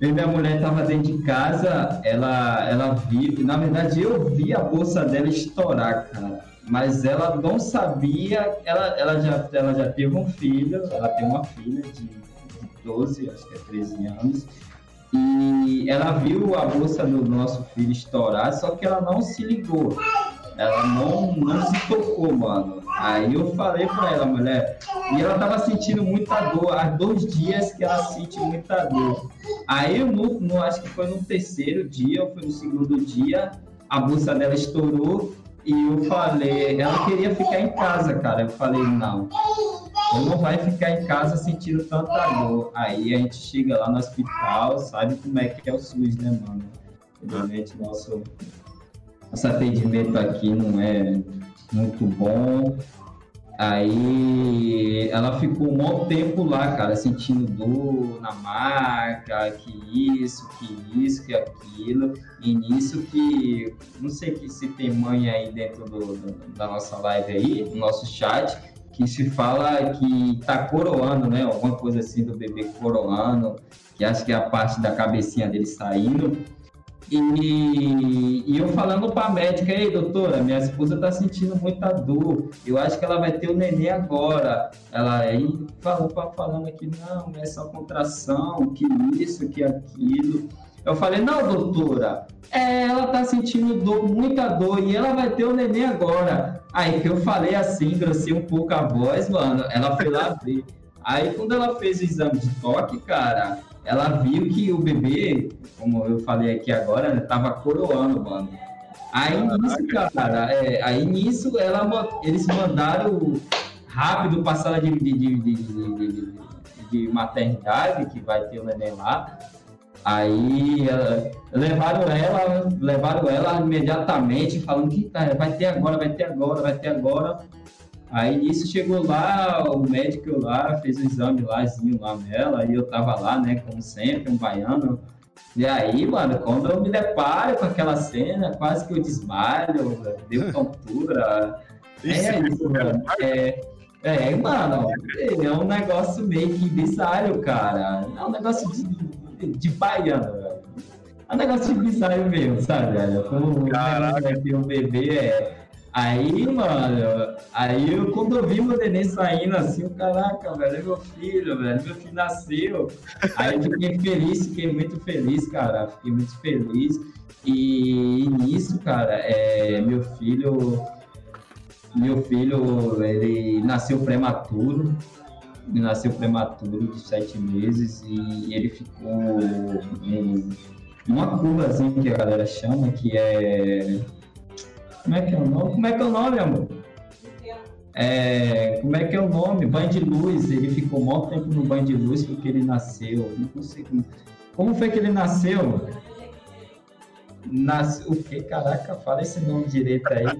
E minha mulher estava dentro de casa, ela, ela viu. Na verdade, eu vi a bolsa dela estourar, cara. Mas ela não sabia. Ela, ela, já, ela já teve um filho, ela tem uma filha de, de 12, acho que é 13 anos. E ela viu a bolsa do nosso filho estourar, só que ela não se ligou. Ela não, não se tocou, mano. Aí eu falei pra ela, mulher, e ela tava sentindo muita dor, há dois dias que ela sente muita dor. Aí eu no, no, acho que foi no terceiro dia, ou foi no segundo dia, a bolsa dela estourou e eu falei, ela queria ficar em casa, cara. Eu falei, não, ou não vai ficar em casa sentindo tanta dor. Aí a gente chega lá no hospital, sabe como é que é o SUS, né, mano? Realmente nosso, nosso atendimento aqui não é muito bom. Aí ela ficou um bom tempo lá, cara, sentindo dor na marca, que isso, que isso, que aquilo. E nisso que, não sei que se tem mãe aí dentro do, do, da nossa live aí, do nosso chat, que se fala que tá coroando, né? Alguma coisa assim do bebê coroando, que acho que é a parte da cabecinha dele saindo. E, e eu falando para a médica, ei doutora, minha esposa está sentindo muita dor, eu acho que ela vai ter o neném agora. Ela aí falou, falando aqui, não, é só contração, que isso, que aquilo. Eu falei, não, doutora, é, ela tá sentindo dor, muita dor e ela vai ter o neném agora. Aí que eu falei assim, engrossei um pouco a voz, mano, ela foi lá ver. Aí quando ela fez o exame de toque, cara, ela viu que o bebê, como eu falei aqui agora, né, tava coroando, mano. Aí nisso, cara, é, aí nisso ela, eles mandaram rápido para a sala de, de, de, de, de maternidade, que vai ter o neném lá. Aí ela, levaram ela, levaram ela imediatamente, falando que tá, vai ter agora, vai ter agora, vai ter agora. Aí nisso chegou lá, o médico lá fez o exame lázinho lá nela, e eu tava lá, né, como sempre, um baiano. E aí, mano, quando eu me deparo com aquela cena, quase que eu desmalho, deu <laughs> tontura. Isso é isso, mano. É, é, mano, é um negócio meio que bizarro, cara. É um negócio de de baiano, velho. É um negócio de bizarro mesmo, sabe, velho? Como Caraca. ter um bebê é. Aí, mano, aí eu, quando eu vi meu neném saindo assim, eu, caraca, velho, é meu filho, velho, meu filho nasceu. Aí eu fiquei feliz, fiquei muito feliz, cara, fiquei muito feliz. E nisso, cara, é, meu filho, meu filho, ele nasceu prematuro, ele nasceu prematuro de sete meses e ele ficou em uma curvazinha que a galera chama, que é como é que é o nome? Como é que é o nome, amor? É, como é que é o nome? Banho de luz. Ele ficou muito tempo no banho de luz porque ele nasceu. Não sei como. Como foi que ele nasceu? Nas... O que? Caraca, fala esse nome direito aí. Que...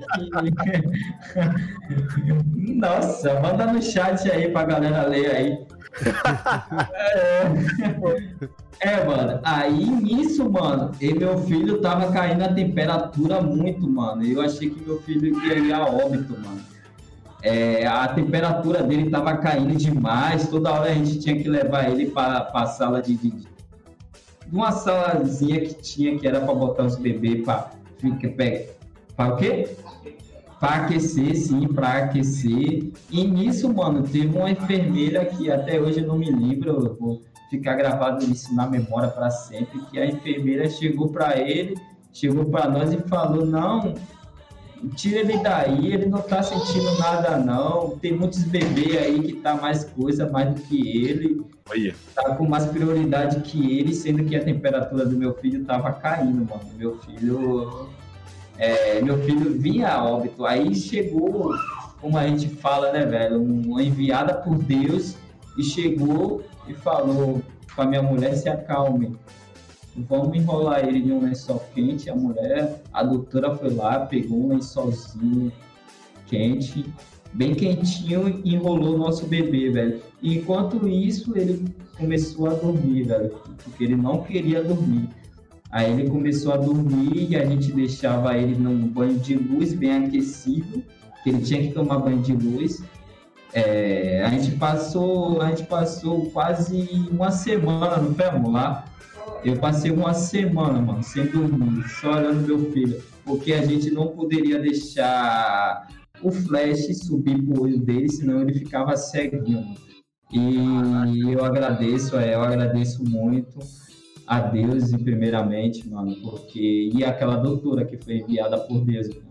<laughs> Nossa, manda no chat aí pra galera ler aí. <laughs> é, mano. Aí nisso, mano, e meu filho tava caindo a temperatura muito, mano. Eu achei que meu filho ia ir a óbito, mano. É, a temperatura dele tava caindo demais. Toda hora a gente tinha que levar ele para a sala de, de, de uma salazinha que tinha que era para botar os bebês para para o quê? Para aquecer, sim, para aquecer. E nisso, mano, teve uma enfermeira que até hoje eu não me lembro, eu vou ficar gravado isso na memória para sempre, que a enfermeira chegou para ele, chegou para nós e falou: "Não, tira ele daí, ele não tá sentindo nada não. Tem muitos bebês aí que tá mais coisa, mais do que ele. Olha. Tá com mais prioridade que ele, sendo que a temperatura do meu filho tava caindo, mano. Meu filho é, meu filho vinha a óbito. Aí chegou, como a gente fala, né, velho, uma enviada por Deus e chegou e falou com a minha mulher: se acalme, vamos enrolar ele em um lençol quente. A mulher, a doutora foi lá, pegou um lençolzinho quente, bem quentinho, e enrolou o nosso bebê, velho. E enquanto isso, ele começou a dormir, velho, porque ele não queria dormir. Aí ele começou a dormir e a gente deixava ele num banho de luz bem aquecido, que ele tinha que tomar banho de luz. É, a gente passou, a gente passou quase uma semana no pé lá. Eu passei uma semana, mano, sem dormir, só olhando meu filho, porque a gente não poderia deixar o flash subir pro olho dele, senão ele ficava ceguinho. E eu agradeço, é, eu agradeço muito a Deus primeiramente, mano, porque e aquela doutora que foi enviada por Deus, mano.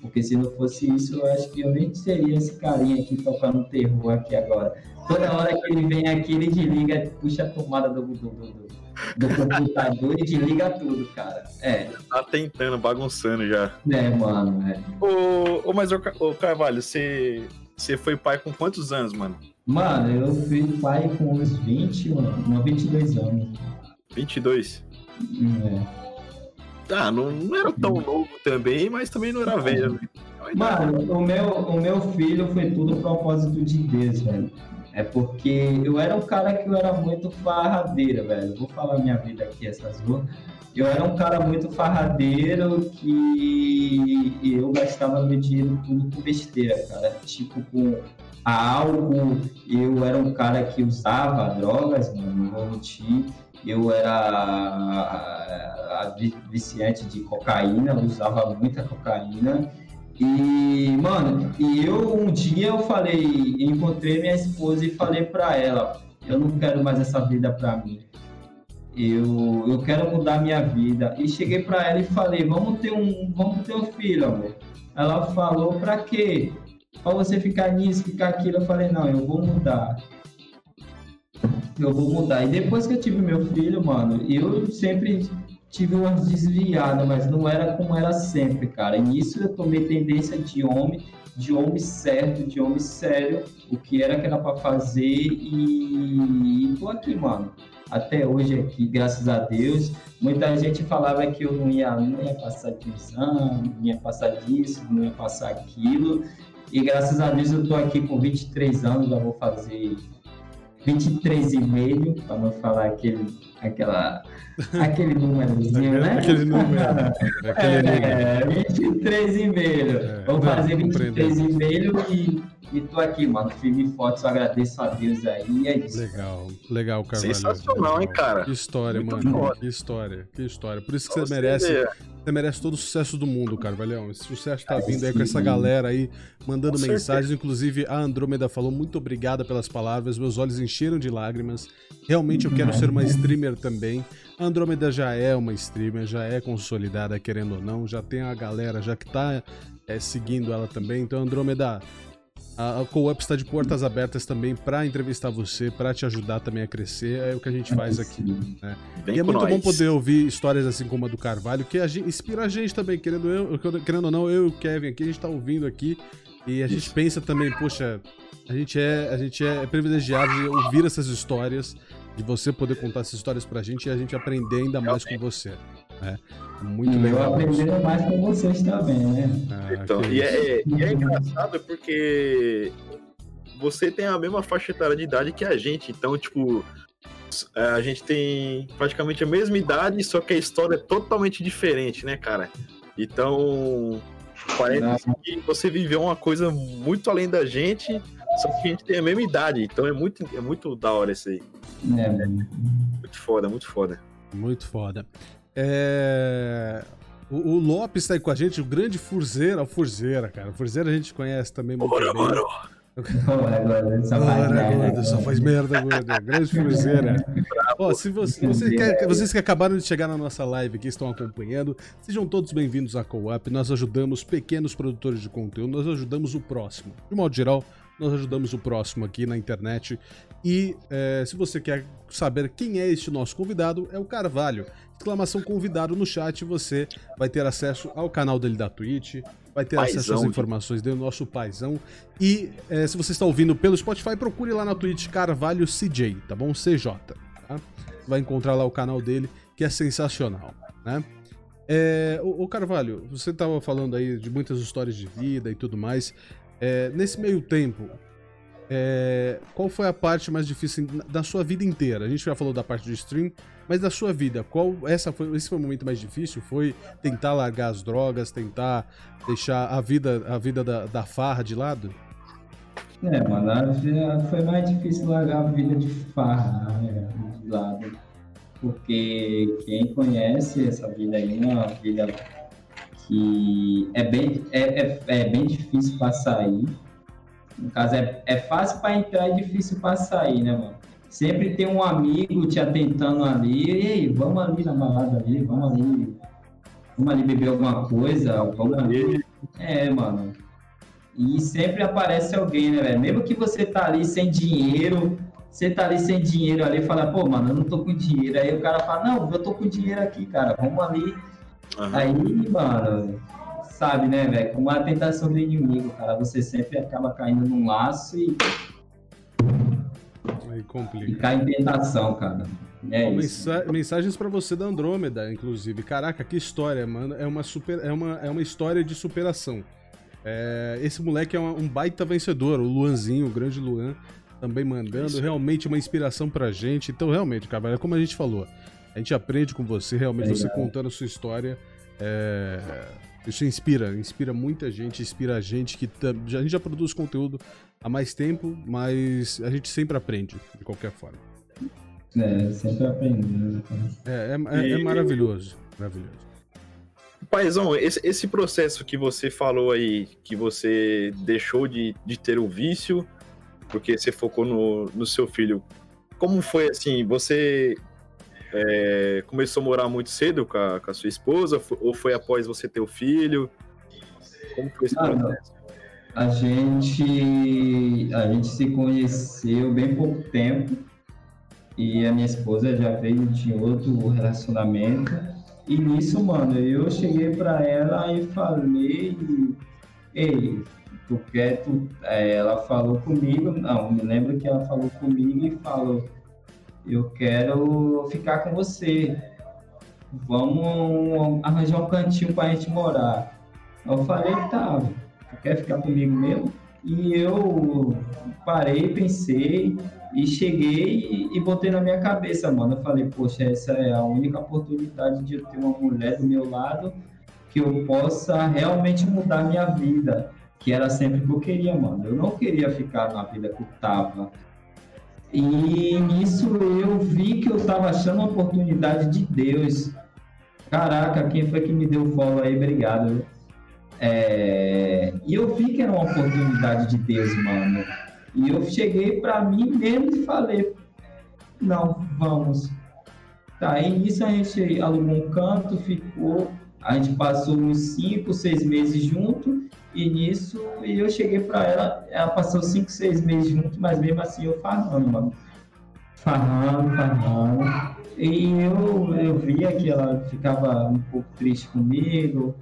Porque se não fosse isso, eu acho que eu nem seria esse carinha aqui tocando terror aqui agora. Toda hora que ele vem aqui, ele desliga, puxa a tomada do, do, do, do computador e desliga tudo, cara. É. Tá tentando, bagunçando já. É, mano, é. Ô, ô mas, ô, ô Carvalho, você, você foi pai com quantos anos, mano? Mano, eu fui pai com uns 20, mano, 22 anos. 22? É. Ah, não, não era tão novo também, mas também não era velho. Né? Mano, o meu, o meu filho foi tudo propósito de Deus, velho. É porque eu era um cara que eu era muito farradeiro, velho. Vou falar minha vida aqui, essas duas. Eu era um cara muito farradeiro que eu gastava meu dinheiro tudo com besteira, cara. Tipo, com álcool. Eu era um cara que usava drogas, mano, não vou mentir eu era viciante de cocaína, usava muita cocaína. E, mano, e eu um dia eu falei, encontrei minha esposa e falei para ela, eu não quero mais essa vida para mim. Eu, eu quero mudar minha vida. E cheguei para ela e falei, vamos ter um, vamos ter um filho, amor. Ela falou, para quê? Para você ficar nisso, ficar aquilo. Eu falei, não, eu vou mudar eu vou mudar. E depois que eu tive meu filho, mano, eu sempre tive umas desviadas, mas não era como era sempre, cara. E nisso eu tomei tendência de homem, de homem certo, de homem sério, o que era que era para fazer e... e tô aqui, mano. Até hoje aqui, graças a Deus. Muita gente falava que eu não ia, não ia passar de exame, não ia passar disso, não ia passar aquilo. E graças a Deus eu tô aqui com 23 anos, já vou fazer 23,5, para não falar aquele, aquela, aquele númerozinho, né? Aquele número. aquele é, 23,5. É, Vamos não, fazer 23,5 e, e tô aqui, mano. Firme e forte, só agradeço a Deus aí. É isso. Legal, legal, Carvalho. Sensacional, hein, cara? Que história, Muito mano. Foda. Que história, que história. Por isso que você, você merece. Você merece todo o sucesso do mundo, Carvalhão. Esse sucesso tá vindo aí com essa galera aí, mandando com mensagens. Certeza. Inclusive, a Andrômeda falou muito obrigada pelas palavras. Meus olhos encheram de lágrimas. Realmente eu quero ser uma streamer também. A Andrômeda já é uma streamer, já é consolidada, querendo ou não. Já tem a galera já que tá é, seguindo ela também. Então, Andrômeda, a, Co-Up está de portas abertas também para entrevistar você, para te ajudar também a crescer. É o que a gente faz aqui. Né? E é muito nós. bom poder ouvir histórias assim como a do Carvalho, que a gente, inspira a gente também, querendo, eu, querendo ou não, eu e o Kevin aqui, a gente está ouvindo aqui e a gente Isso. pensa também, poxa, a gente é, a gente é privilegiado de ouvir essas histórias, de você poder contar essas histórias pra gente e a gente aprender ainda mais com você. Né? Muito e legal. Eu aprendi mais com vocês também, né? Ah, então, e é, e é engraçado porque você tem a mesma faixa etária de idade que a gente, então, tipo, é, a gente tem praticamente a mesma idade, só que a história é totalmente diferente, né, cara? Então, parece que você viveu uma coisa muito além da gente, só que a gente tem a mesma idade, então é muito, é muito da hora isso aí. É, é muito foda, muito foda. Muito foda. É... O, o, Lopes tá aí com a gente, o grande Furzeira, o Furzeira, cara. O Furzeira a gente conhece também muito Bora, bem. Bora. Ora, só faz merda. Só faz merda, gordo. Grande Furzeira. Ó, se você, você quer, vocês que acabaram de chegar na nossa live aqui, estão acompanhando, sejam todos bem-vindos à Co-op. Nós ajudamos pequenos produtores de conteúdo, nós ajudamos o próximo. De modo geral, nós ajudamos o próximo aqui na internet. E é, se você quer saber quem é este nosso convidado, é o Carvalho. Exclamação convidado no chat, você vai ter acesso ao canal dele da Twitch, vai ter paizão, acesso às informações do nosso paizão. E é, se você está ouvindo pelo Spotify, procure lá na Twitch Carvalho CJ, tá bom? CJ. Tá? Vai encontrar lá o canal dele, que é sensacional, né? É, o Carvalho, você estava falando aí de muitas histórias de vida e tudo mais. É, nesse meio tempo, é, qual foi a parte mais difícil da sua vida inteira? A gente já falou da parte do stream, mas da sua vida, qual essa foi, esse foi o momento mais difícil? Foi tentar largar as drogas, tentar deixar a vida, a vida da, da farra de lado? É, mano, foi mais difícil largar a vida de farra né, de lado. Porque quem conhece essa vida aí, é uma vida que é bem, é, é, é bem difícil para sair. No caso, é, é fácil para entrar e difícil para sair, né, mano? Sempre tem um amigo te atentando ali, e aí, vamos ali na balada ali, vamos ali, vamos ali beber alguma coisa, vamos ali. É, mano. E sempre aparece alguém, né, velho? Mesmo que você tá ali sem dinheiro, você tá ali sem dinheiro ali, fala, pô, mano, eu não tô com dinheiro. Aí o cara fala, não, eu tô com dinheiro aqui, cara, vamos ali Uhum. Aí, mano, sabe, né, velho? Com a tentação do inimigo, cara, você sempre acaba caindo num laço e. Aí complica. E cai em tentação, cara. É Bom, mensa mensagens para você da Andrômeda, inclusive. Caraca, que história, mano. É uma, super, é uma, é uma história de superação. É, esse moleque é um baita vencedor, o Luanzinho, o grande Luan, também mandando. Isso. Realmente uma inspiração pra gente. Então, realmente, cara, é como a gente falou. A gente aprende com você, realmente, é você contando a sua história. É... Isso inspira, inspira muita gente, inspira a gente que a gente já produz conteúdo há mais tempo, mas a gente sempre aprende, de qualquer forma. É, sempre aprendendo. É, é, é, é maravilhoso, maravilhoso. Paizão, esse, esse processo que você falou aí, que você deixou de, de ter o vício, porque você focou no, no seu filho, como foi assim? Você é, começou a morar muito cedo com a, com a, sua esposa ou foi após você ter o filho? Como foi esse ah, processo? A gente, a gente se conheceu bem pouco tempo e a minha esposa já veio de outro relacionamento. E nisso, mano, eu cheguei para ela e falei: Ei, tu quer? Tu... É, ela falou comigo, não, me lembro que ela falou comigo e falou eu quero ficar com você. Vamos arranjar um cantinho para a gente morar. Eu falei, tá, tu quer ficar comigo mesmo? E eu parei, pensei e cheguei e, botei na minha cabeça, mano. Eu falei, poxa, essa é a única oportunidade de eu ter uma mulher do meu lado que eu possa realmente mudar minha vida, que era sempre que eu queria, mano. Eu não queria ficar na vida que eu tava. E nisso eu vi que eu estava achando uma oportunidade de Deus. Caraca, quem foi que me deu follow aí? Obrigado. É... E eu vi que era uma oportunidade de Deus, mano. E eu cheguei para mim mesmo e falei: não, vamos. Tá, aí nisso a gente alugou um canto, ficou. A gente passou uns 5, 6 meses junto. E nisso eu cheguei para ela, ela passou 5, 6 meses junto, mas mesmo assim eu farrando, mano. Farrando, farrando. E eu, eu via que ela ficava um pouco triste comigo,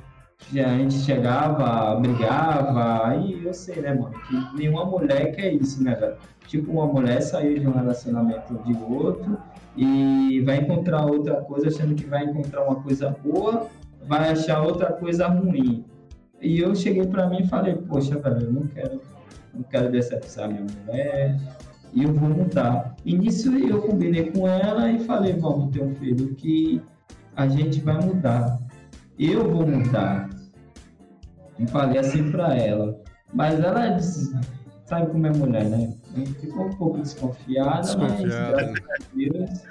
a gente chegava, brigava, aí eu sei, né, mano, que nenhuma mulher quer isso, né, velho? Tipo, uma mulher sair de um relacionamento de outro e vai encontrar outra coisa achando que vai encontrar uma coisa boa, vai achar outra coisa ruim. E eu cheguei para mim e falei, poxa, velho, eu não quero, não quero decepcionar minha mulher, e eu vou mudar. E nisso eu combinei com ela e falei, vamos ter um filho que a gente vai mudar. Eu vou mudar. E falei assim para ela. Mas ela disse, sabe como é mulher, né? Ficou um pouco desconfiada, desconfiada. mas graças a Deus.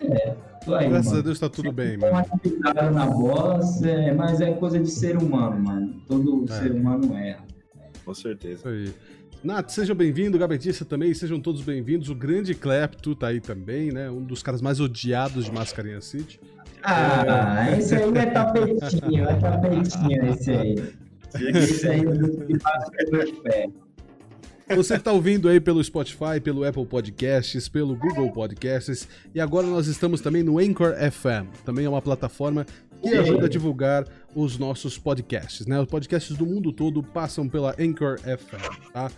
É, aí, graças mano. a Deus tá tudo bem, mano. Uma na bola, é, mas é coisa de ser humano, mano. Todo é. ser humano erra. Com certeza. Aí. Nath, seja bem-vindo, Gabetista também, sejam todos bem-vindos. O grande Clepto tá aí também, né? Um dos caras mais odiados de Mascarinha City. Ah, é... esse aí é tapetinho, é tapetinho esse aí. Esse aí é Você que está ouvindo aí pelo Spotify, pelo Apple Podcasts, pelo Google Podcasts e agora nós estamos também no Anchor FM. Também é uma plataforma que ajuda a divulgar os nossos podcasts, né? Os podcasts do mundo todo passam pela Anchor FM, tá?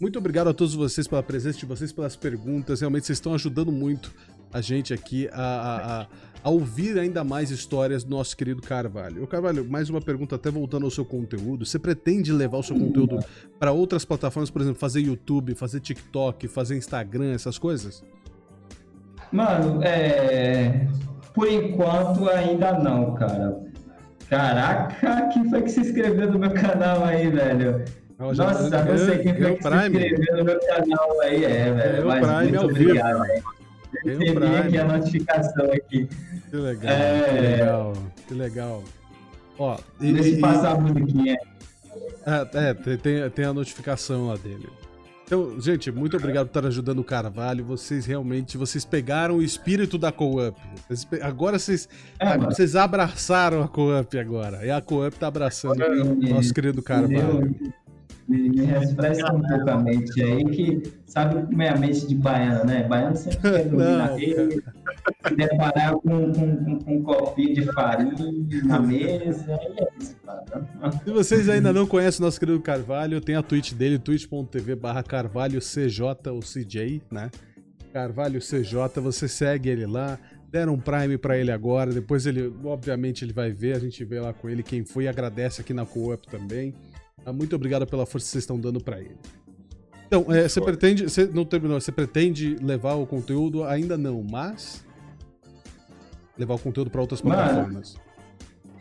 Muito obrigado a todos vocês pela presença de vocês, pelas perguntas. Realmente vocês estão ajudando muito a gente aqui a, a, a, a ouvir ainda mais histórias do nosso querido Carvalho. O Carvalho, mais uma pergunta, até voltando ao seu conteúdo. Você pretende levar o seu conteúdo para outras plataformas, por exemplo, fazer YouTube, fazer TikTok, fazer Instagram, essas coisas? Mano, é. Por enquanto ainda não, cara. Caraca, <laughs> quem foi que se inscreveu no meu canal aí, velho? Nossa, não sei quem foi que Prime. se inscreveu no meu canal aí, é, velho. Eu mas Prime muito obrigado, velho. Recebi aqui a notificação aqui. Que legal, é... que legal, que legal. Ó, e, Deixa eu passar a musiquinha. É, é tem, tem a notificação lá dele. Então, gente, muito obrigado por estar ajudando o Carvalho. Vocês realmente, vocês pegaram o espírito da Co-Up. Agora vocês, é, vocês abraçaram a Co-Up agora. E a Co-Up tá abrçando o nosso querido Carvalho me, me refresca um pouco a mente aí, que sabe como é a mente de baiano, né? Baiano sempre quer <laughs> dormir Não, na rede, se deparar com, com, com, um copinho de farinha na mesa, é isso, cara. Se vocês ainda não conhecem o nosso querido Carvalho, tem a Twitch dele, twitch.tv barra Carvalho CJ ou CJ, né? Carvalho CJ, você segue ele lá, deram um Prime para ele agora, depois ele, obviamente, ele vai ver, a gente vê lá com ele quem foi, agradece aqui na Co-op também. Ah, muito obrigado pela força que vocês estão dando para ele. Então, é, você pretende. Você não terminou, você pretende levar o conteúdo? Ainda não, mas. Levar o conteúdo para outras plataformas.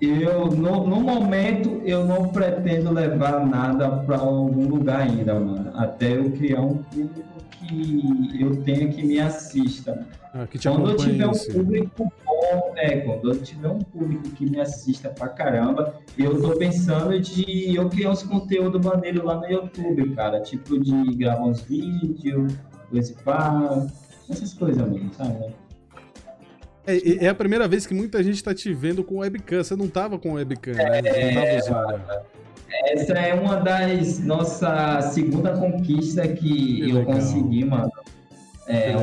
Eu, no, no, momento, eu não pretendo levar nada para algum lugar ainda, mano. Até eu criar um público que eu tenha que me assista. Ah, que quando eu tiver um público bom, é, quando eu tiver um público que me assista pra caramba, eu tô pensando de eu criar uns conteúdos maneiros lá no YouTube, cara. Tipo de gravar uns vídeos, coisa pá, essas coisas mesmo, sabe? É, é, a primeira vez que muita gente tá te vendo com webcam. Você não tava com webcam, né? É, essa é uma das nossa segunda conquista que, que eu legal. consegui, mano. É,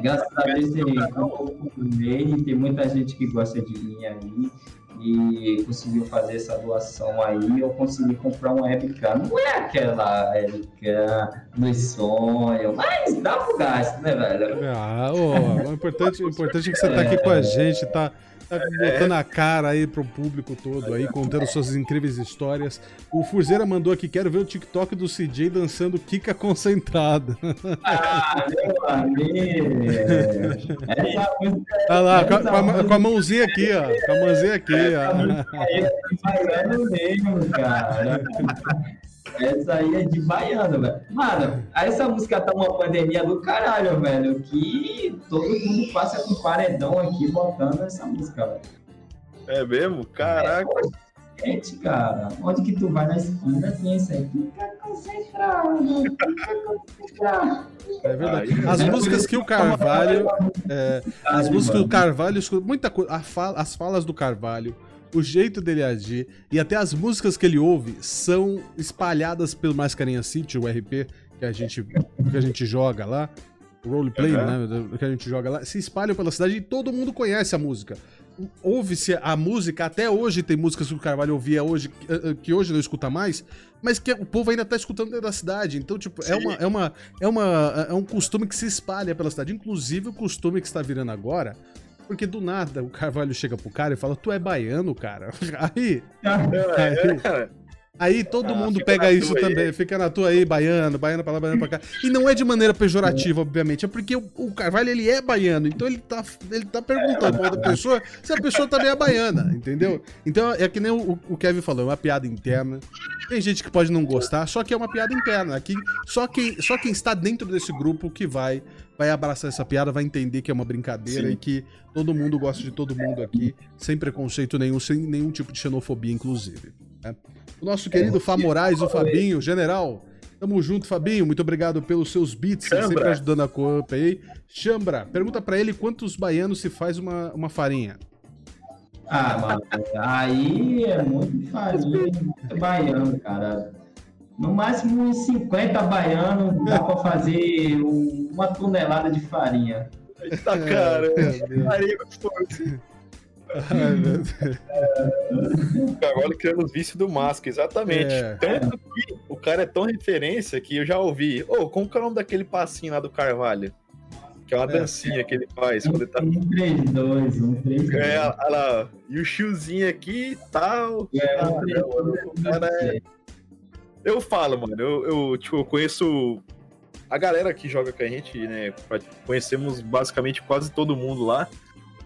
graças a Deus tem um tem muita gente que gosta de mim aí e conseguiu fazer essa doação aí, eu consegui comprar uma webcam. Não é aquela webcam dos sonhos, mas dá pro gasto, né, velho? Ah, oh, o importante, o importante é que você tá aqui com a gente, tá Tá botando a cara aí pro público todo aí, contando suas incríveis histórias. O Fuzeira mandou aqui, quero ver o TikTok do CJ dançando Kika concentrada. Ah, meu amigo! Essa música... Tá lá, com a, com a, mãozinha aqui, ó. Com a mãozinha aqui, ó. Aí é mesmo, cara. Essa aí é de baiano, velho. Mano, essa música tá uma pandemia do caralho, velho. Que todo mundo passa com paredão aqui botando essa música, velho. É mesmo? Caraca. Gente, cara, onde que tu vai na esquina tem isso aí. Fica concentrado, fica concentrado. É verdade. As músicas que o Carvalho. É, as músicas que o Carvalho escuta. Muita coisa. Fala, as falas do Carvalho, o jeito dele agir e até as músicas que ele ouve são espalhadas pelo Mascarinha City, o RP que a gente, que a gente joga lá. Roleplay, uhum. né? Que a gente joga lá, se espalham pela cidade e todo mundo conhece a música ouve-se a música, até hoje tem músicas que o Carvalho ouvia hoje, eh, eh, que hoje não escuta mais, mas que o povo ainda tá escutando dentro da cidade. Então, tipo, é uma, é, uma, é, uma, é um costume que se espalha pela cidade. Inclusive o costume que está virando agora, porque do nada o Carvalho chega pro cara e fala, tu é baiano, cara. <laughs> Aí. <laughs> aí Aí todo ah, mundo pega isso também, aí. fica na tua aí, baiano, baiano pra lá, baiano pra cá. E não é de maneira pejorativa, obviamente, é porque o, o Carvalho, ele é baiano, então ele tá, ele tá perguntando pra outra pessoa se a pessoa também é baiana, entendeu? Então é que nem o, o Kevin falou, é uma piada interna. Tem gente que pode não gostar, só que é uma piada interna. Aqui, só, quem, só quem está dentro desse grupo que vai vai abraçar essa piada, vai entender que é uma brincadeira Sim. e que todo mundo gosta de todo mundo aqui, sem preconceito nenhum, sem nenhum tipo de xenofobia, inclusive. Né? O nosso querido Fá Moraes, o Fabinho, general. Tamo junto, Fabinho. Muito obrigado pelos seus beats, Chambra. sempre ajudando a Copa aí. Chambra, pergunta para ele quantos baianos se faz uma, uma farinha. Ah, mano, aí é muito farinha, muito baiano, cara. No máximo uns 50 baianos dá para fazer uma tonelada de farinha. Eita, cara. É, farinha com força. Ai, meu <laughs> Deus. Carvalho criando os vícios do Masca, exatamente. É. Tanto que o cara é tão referência que eu já ouvi. Ô, oh, como que é o nome daquele passinho lá do Carvalho? Que é uma é. dancinha que ele faz quando ele tá. 1, 3, 2, 1, 3, 2. É, olha lá. E o chiozinho aqui e tal. É, ah, o cara é. Eu falo, mano, eu, eu, tipo, eu conheço a galera que joga com a gente, né? Conhecemos basicamente quase todo mundo lá.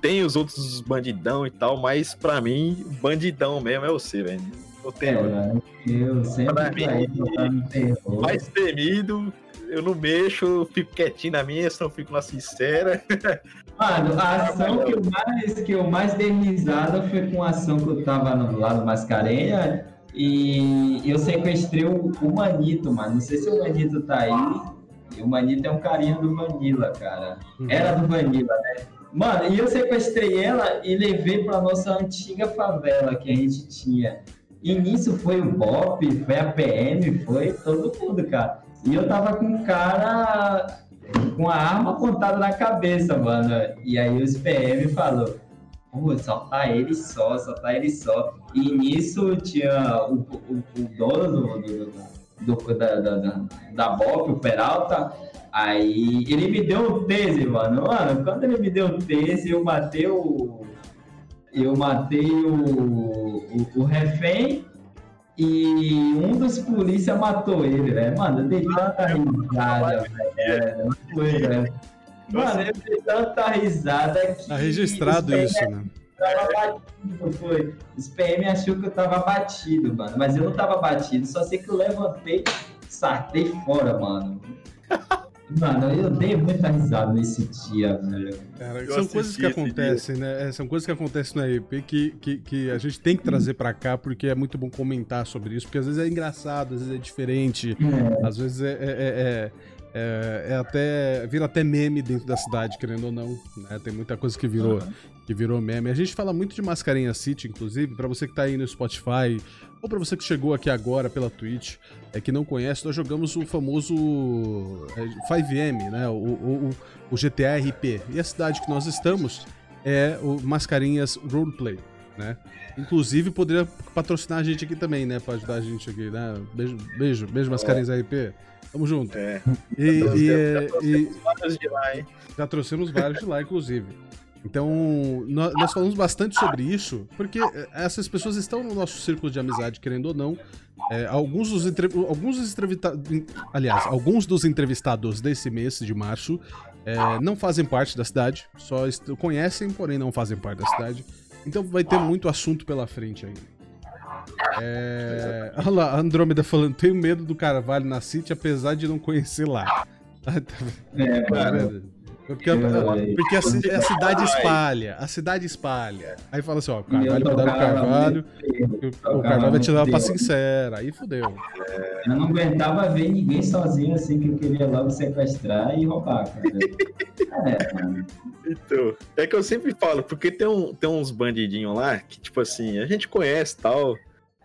Tem os outros bandidão e tal, mas pra mim, bandidão mesmo é você, velho. Eu tenho. É, eu sempre mim, mais temido, eu não mexo, eu fico quietinho na minha, senão fico na sincera. <laughs> Mano, a ação que eu mais, que eu mais dei risada foi com a ação que eu tava no, lá no Mascarenha e eu sequestrei o, o Manito, mano. Não sei se o Manito tá aí. o Manito é um carinha do Vanilla, cara. Uhum. Era do Vanilla, né? Mano, e eu sequestrei ela e levei pra nossa antiga favela que a gente tinha. E nisso foi o BOP, foi a PM, foi todo mundo, cara. E eu tava com o cara com a arma apontada na cabeça, mano. E aí os PM falou, pô, só tá ele só, só tá ele só. E nisso tinha o, o, o dono do, do, do, da, da, da BOP, o Peralta, Aí ele me deu um tese, mano. Mano, quando ele me deu um tese, eu matei o. Eu matei o, o, o refém e um dos polícia matou ele, velho. Mano, eu dei tanta risada, velho. velho. Mano, eu dei tanta risada que. Tá registrado isso, né? Tava batido, foi. Os PM achou que eu tava batido, mano. Mas eu não tava batido, só sei que eu levantei, sartei fora, mano. <laughs> Mano, eu dei muita risada nesse dia, velho. Cara, são coisas que acontecem, né? É, são coisas que acontecem no RP que, que, que a gente tem que trazer pra cá, porque é muito bom comentar sobre isso, porque às vezes é engraçado, às vezes é diferente, é. às vezes é, é, é, é, é até. vira até meme dentro da cidade, querendo ou não. Né? Tem muita coisa que virou, uhum. que virou meme. A gente fala muito de Mascarenha City, inclusive, para você que tá aí no Spotify ou para você que chegou aqui agora pela Twitch, é que não conhece, nós jogamos o famoso 5M, é, né? O, o, o GTA RP. E a cidade que nós estamos é o Mascarinhas Roleplay, né? Inclusive poderia patrocinar a gente aqui também, né? Pra ajudar a gente aqui, né? Beijo, beijo, beijo Mascarinhas é. RP. Tamo junto. É. E, já, e, já, vários de lá, hein? Já trouxemos vários de lá, inclusive. Então, nós falamos bastante sobre isso, porque eh, essas pessoas estão no nosso círculo de amizade, querendo ou não. É, alguns dos entre... alguns dos aliás, alguns dos entrevistados desse mês de março é, não fazem parte da cidade, só conhecem, porém não fazem parte da cidade. Então vai ter muito assunto pela frente ainda. É... Olha lá, a Andrômeda falando, tenho medo do Carvalho na City, apesar de não conhecer lá. <laughs> é, cara. Porque, a, porque a, a, cidade espalha, a cidade espalha. Aí fala assim, ó, Carvalho cuidado o Carvalho, o, Carvalho vai te levar pra sincera, aí fudeu. Eu não aguentava ver ninguém sozinho assim que eu queria logo sequestrar e roubar, cara. é, mano. Então, é que eu sempre falo, porque tem, um, tem uns bandidinhos lá que, tipo assim, a gente conhece tal,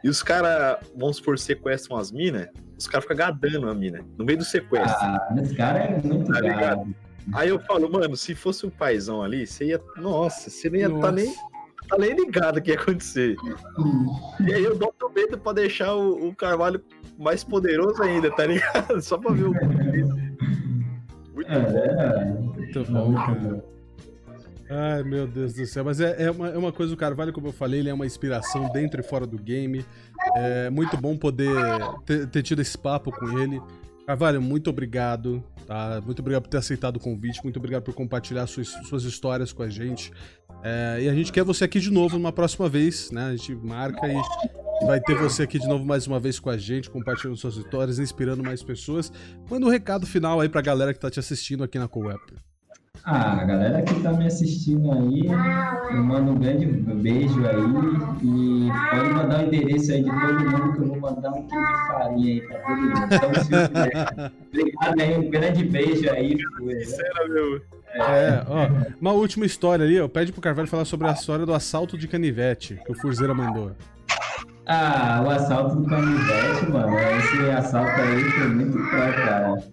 e os caras, vamos supor, sequestram as minas, os caras ficam gadando a mina, no meio do sequestro. Ah, esse cara é muito tá ligado? Aí eu falo, mano, se fosse o um paizão ali, você ia. Nossa, você nem ia estar tá nem, tá nem ligado o que ia acontecer. E aí eu dou o medo pra deixar o, o, Carvalho mais poderoso ainda, tá ligado? <laughs> Só pra ver o. Muito é, bom. Muito bom, cara. Ai, meu Deus do céu. Mas é, é, uma, é uma coisa, o Carvalho, como eu falei, ele é uma inspiração dentro e fora do game. É muito bom poder ter, ter tido esse papo com ele. Carvalho, muito obrigado, tá? Muito obrigado por ter aceitado o convite, muito obrigado por compartilhar suas, suas histórias com a gente. É, e a gente quer você aqui de novo numa próxima vez, né? A gente marca e vai ter você aqui de novo mais uma vez com a gente, compartilhando suas histórias, inspirando mais pessoas. Manda um recado final aí pra galera que tá te assistindo aqui na Co-Web. Ah, a galera que tá me assistindo aí, eu mando um grande beijo aí e pode mandar o endereço aí de todo mundo que eu vou mandar um quilo de farinha aí pra todo mundo. Então, se <laughs> obrigado aí, um grande beijo aí. Sincera, meu. É, ó, uma última história ali, ó, pede pro Carvalho falar sobre a história do assalto de canivete que o Furzeira mandou. Ah, o assalto do canivete, mano, esse assalto aí foi muito caro, cara.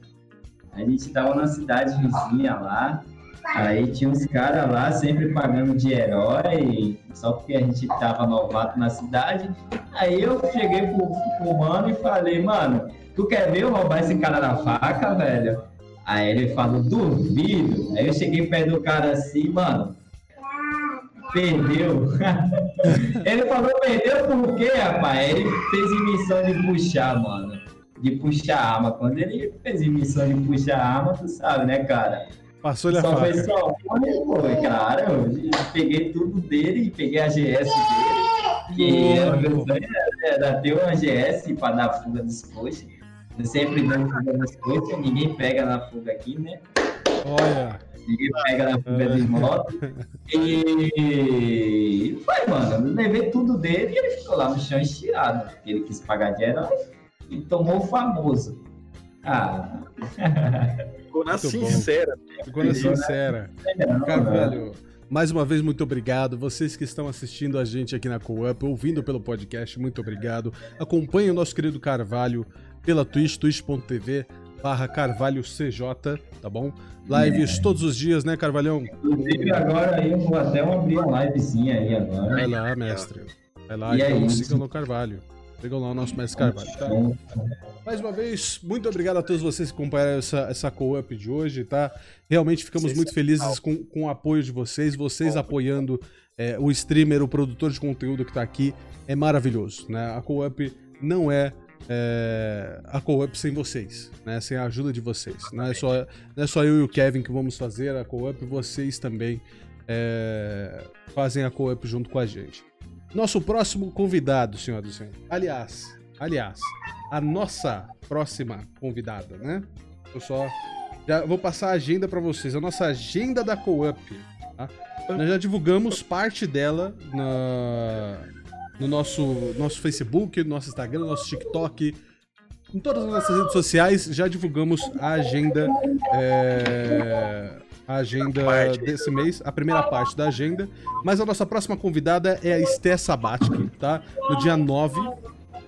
A gente tava na cidade vizinha lá, Aí tinha uns caras lá sempre pagando de herói, só porque a gente tava novato na cidade. Aí eu cheguei pro, pro mano e falei, mano, tu quer ver eu roubar esse cara na faca, velho? Aí ele falou, duvido. Aí eu cheguei perto do cara assim, mano, perdeu. <laughs> ele falou, perdeu por quê, rapaz? Ele fez emissão de puxar, mano. De puxar arma. Quando ele fez emissão de puxar arma, tu sabe, né, cara? Passou-lhe a só faca. Só foi, cara. Eu peguei tudo dele e peguei a GS dele. Que era, ter uma GS para dar fuga dos coxas. Eu sempre dou fuga dos coxas, ninguém pega na fuga aqui, né? Olha. Ninguém pega na fuga de <laughs> moto. E foi, mano. Eu levei tudo dele e ele ficou lá no chão estirado. Porque ele quis pagar de herói e tomou o famoso. Ah. <laughs> Ficou na muito sincera. Bom. Ficou na sincera. Carvalho, mais uma vez, muito obrigado. Vocês que estão assistindo a gente aqui na Co-Up, ouvindo pelo podcast, muito obrigado. Acompanhe o nosso querido Carvalho pela Twitch, twitch.tv barra Carvalho CJ, tá bom? Lives é. todos os dias, né, Carvalhão? Inclusive agora aí eu vou até abrir uma livezinha aí agora. Vai lá, mestre. Vai lá, e então é sigam no Carvalho. Sigam lá o nosso mestre Carvalho, tá? Mais uma vez, muito obrigado a todos vocês que acompanharam essa, essa co-up de hoje, tá? Realmente ficamos muito felizes com, com o apoio de vocês, vocês apoiando é, o streamer, o produtor de conteúdo que tá aqui, é maravilhoso, né? A co-up não é, é a co-up sem vocês, né? Sem a ajuda de vocês. Não é só, não é só eu e o Kevin que vamos fazer a co-up, vocês também é, fazem a co-up junto com a gente. Nosso próximo convidado, senhor do senhor. Aliás, aliás, a nossa próxima convidada, né? Eu só já vou passar a agenda para vocês, a nossa agenda da Co-up. Tá? Nós já divulgamos parte dela na, no nosso, nosso Facebook, no nosso Instagram, no nosso TikTok, em todas as nossas redes sociais já divulgamos a agenda é, a agenda desse mês, a primeira parte da agenda. Mas a nossa próxima convidada é a Esté Sabatic, tá? No dia 9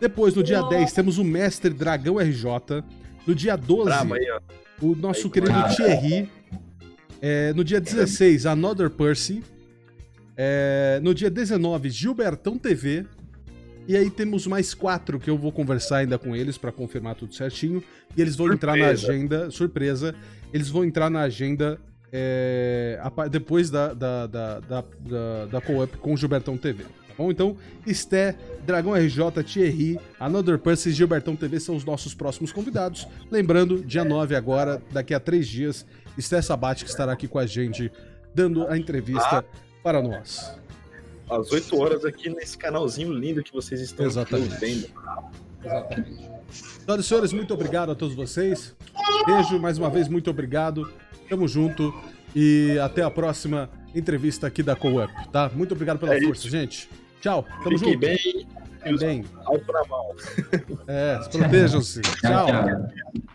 depois, no dia 10, temos o Mestre Dragão RJ. No dia 12, o nosso aí, querido cara. Thierry. É, no dia 16, Another Percy. É, no dia 19, Gilbertão TV. E aí temos mais quatro que eu vou conversar ainda com eles para confirmar tudo certinho. E eles vão surpresa. entrar na agenda. Surpresa. Eles vão entrar na agenda é, depois da, da, da, da, da, da co-op com o Gilbertão TV bom? Então, Esté, Dragão RJ, Thierry, Another Person e Gilbertão TV são os nossos próximos convidados. Lembrando, dia 9 agora, daqui a três dias, Esté Sabate que estará aqui com a gente, dando a entrevista ah. para nós. Às 8 horas aqui nesse canalzinho lindo que vocês estão Exatamente. vendo. Exatamente. Senhoras e senhores, muito obrigado a todos vocês. Beijo, mais uma vez, muito obrigado. Tamo junto. E até a próxima entrevista aqui da Co-Up, tá? Muito obrigado pela é força, isso. gente. Tchau, tamo Fiquem junto. bem. Fiquem bem. Alto na mão. É, protejam-se. tchau. tchau.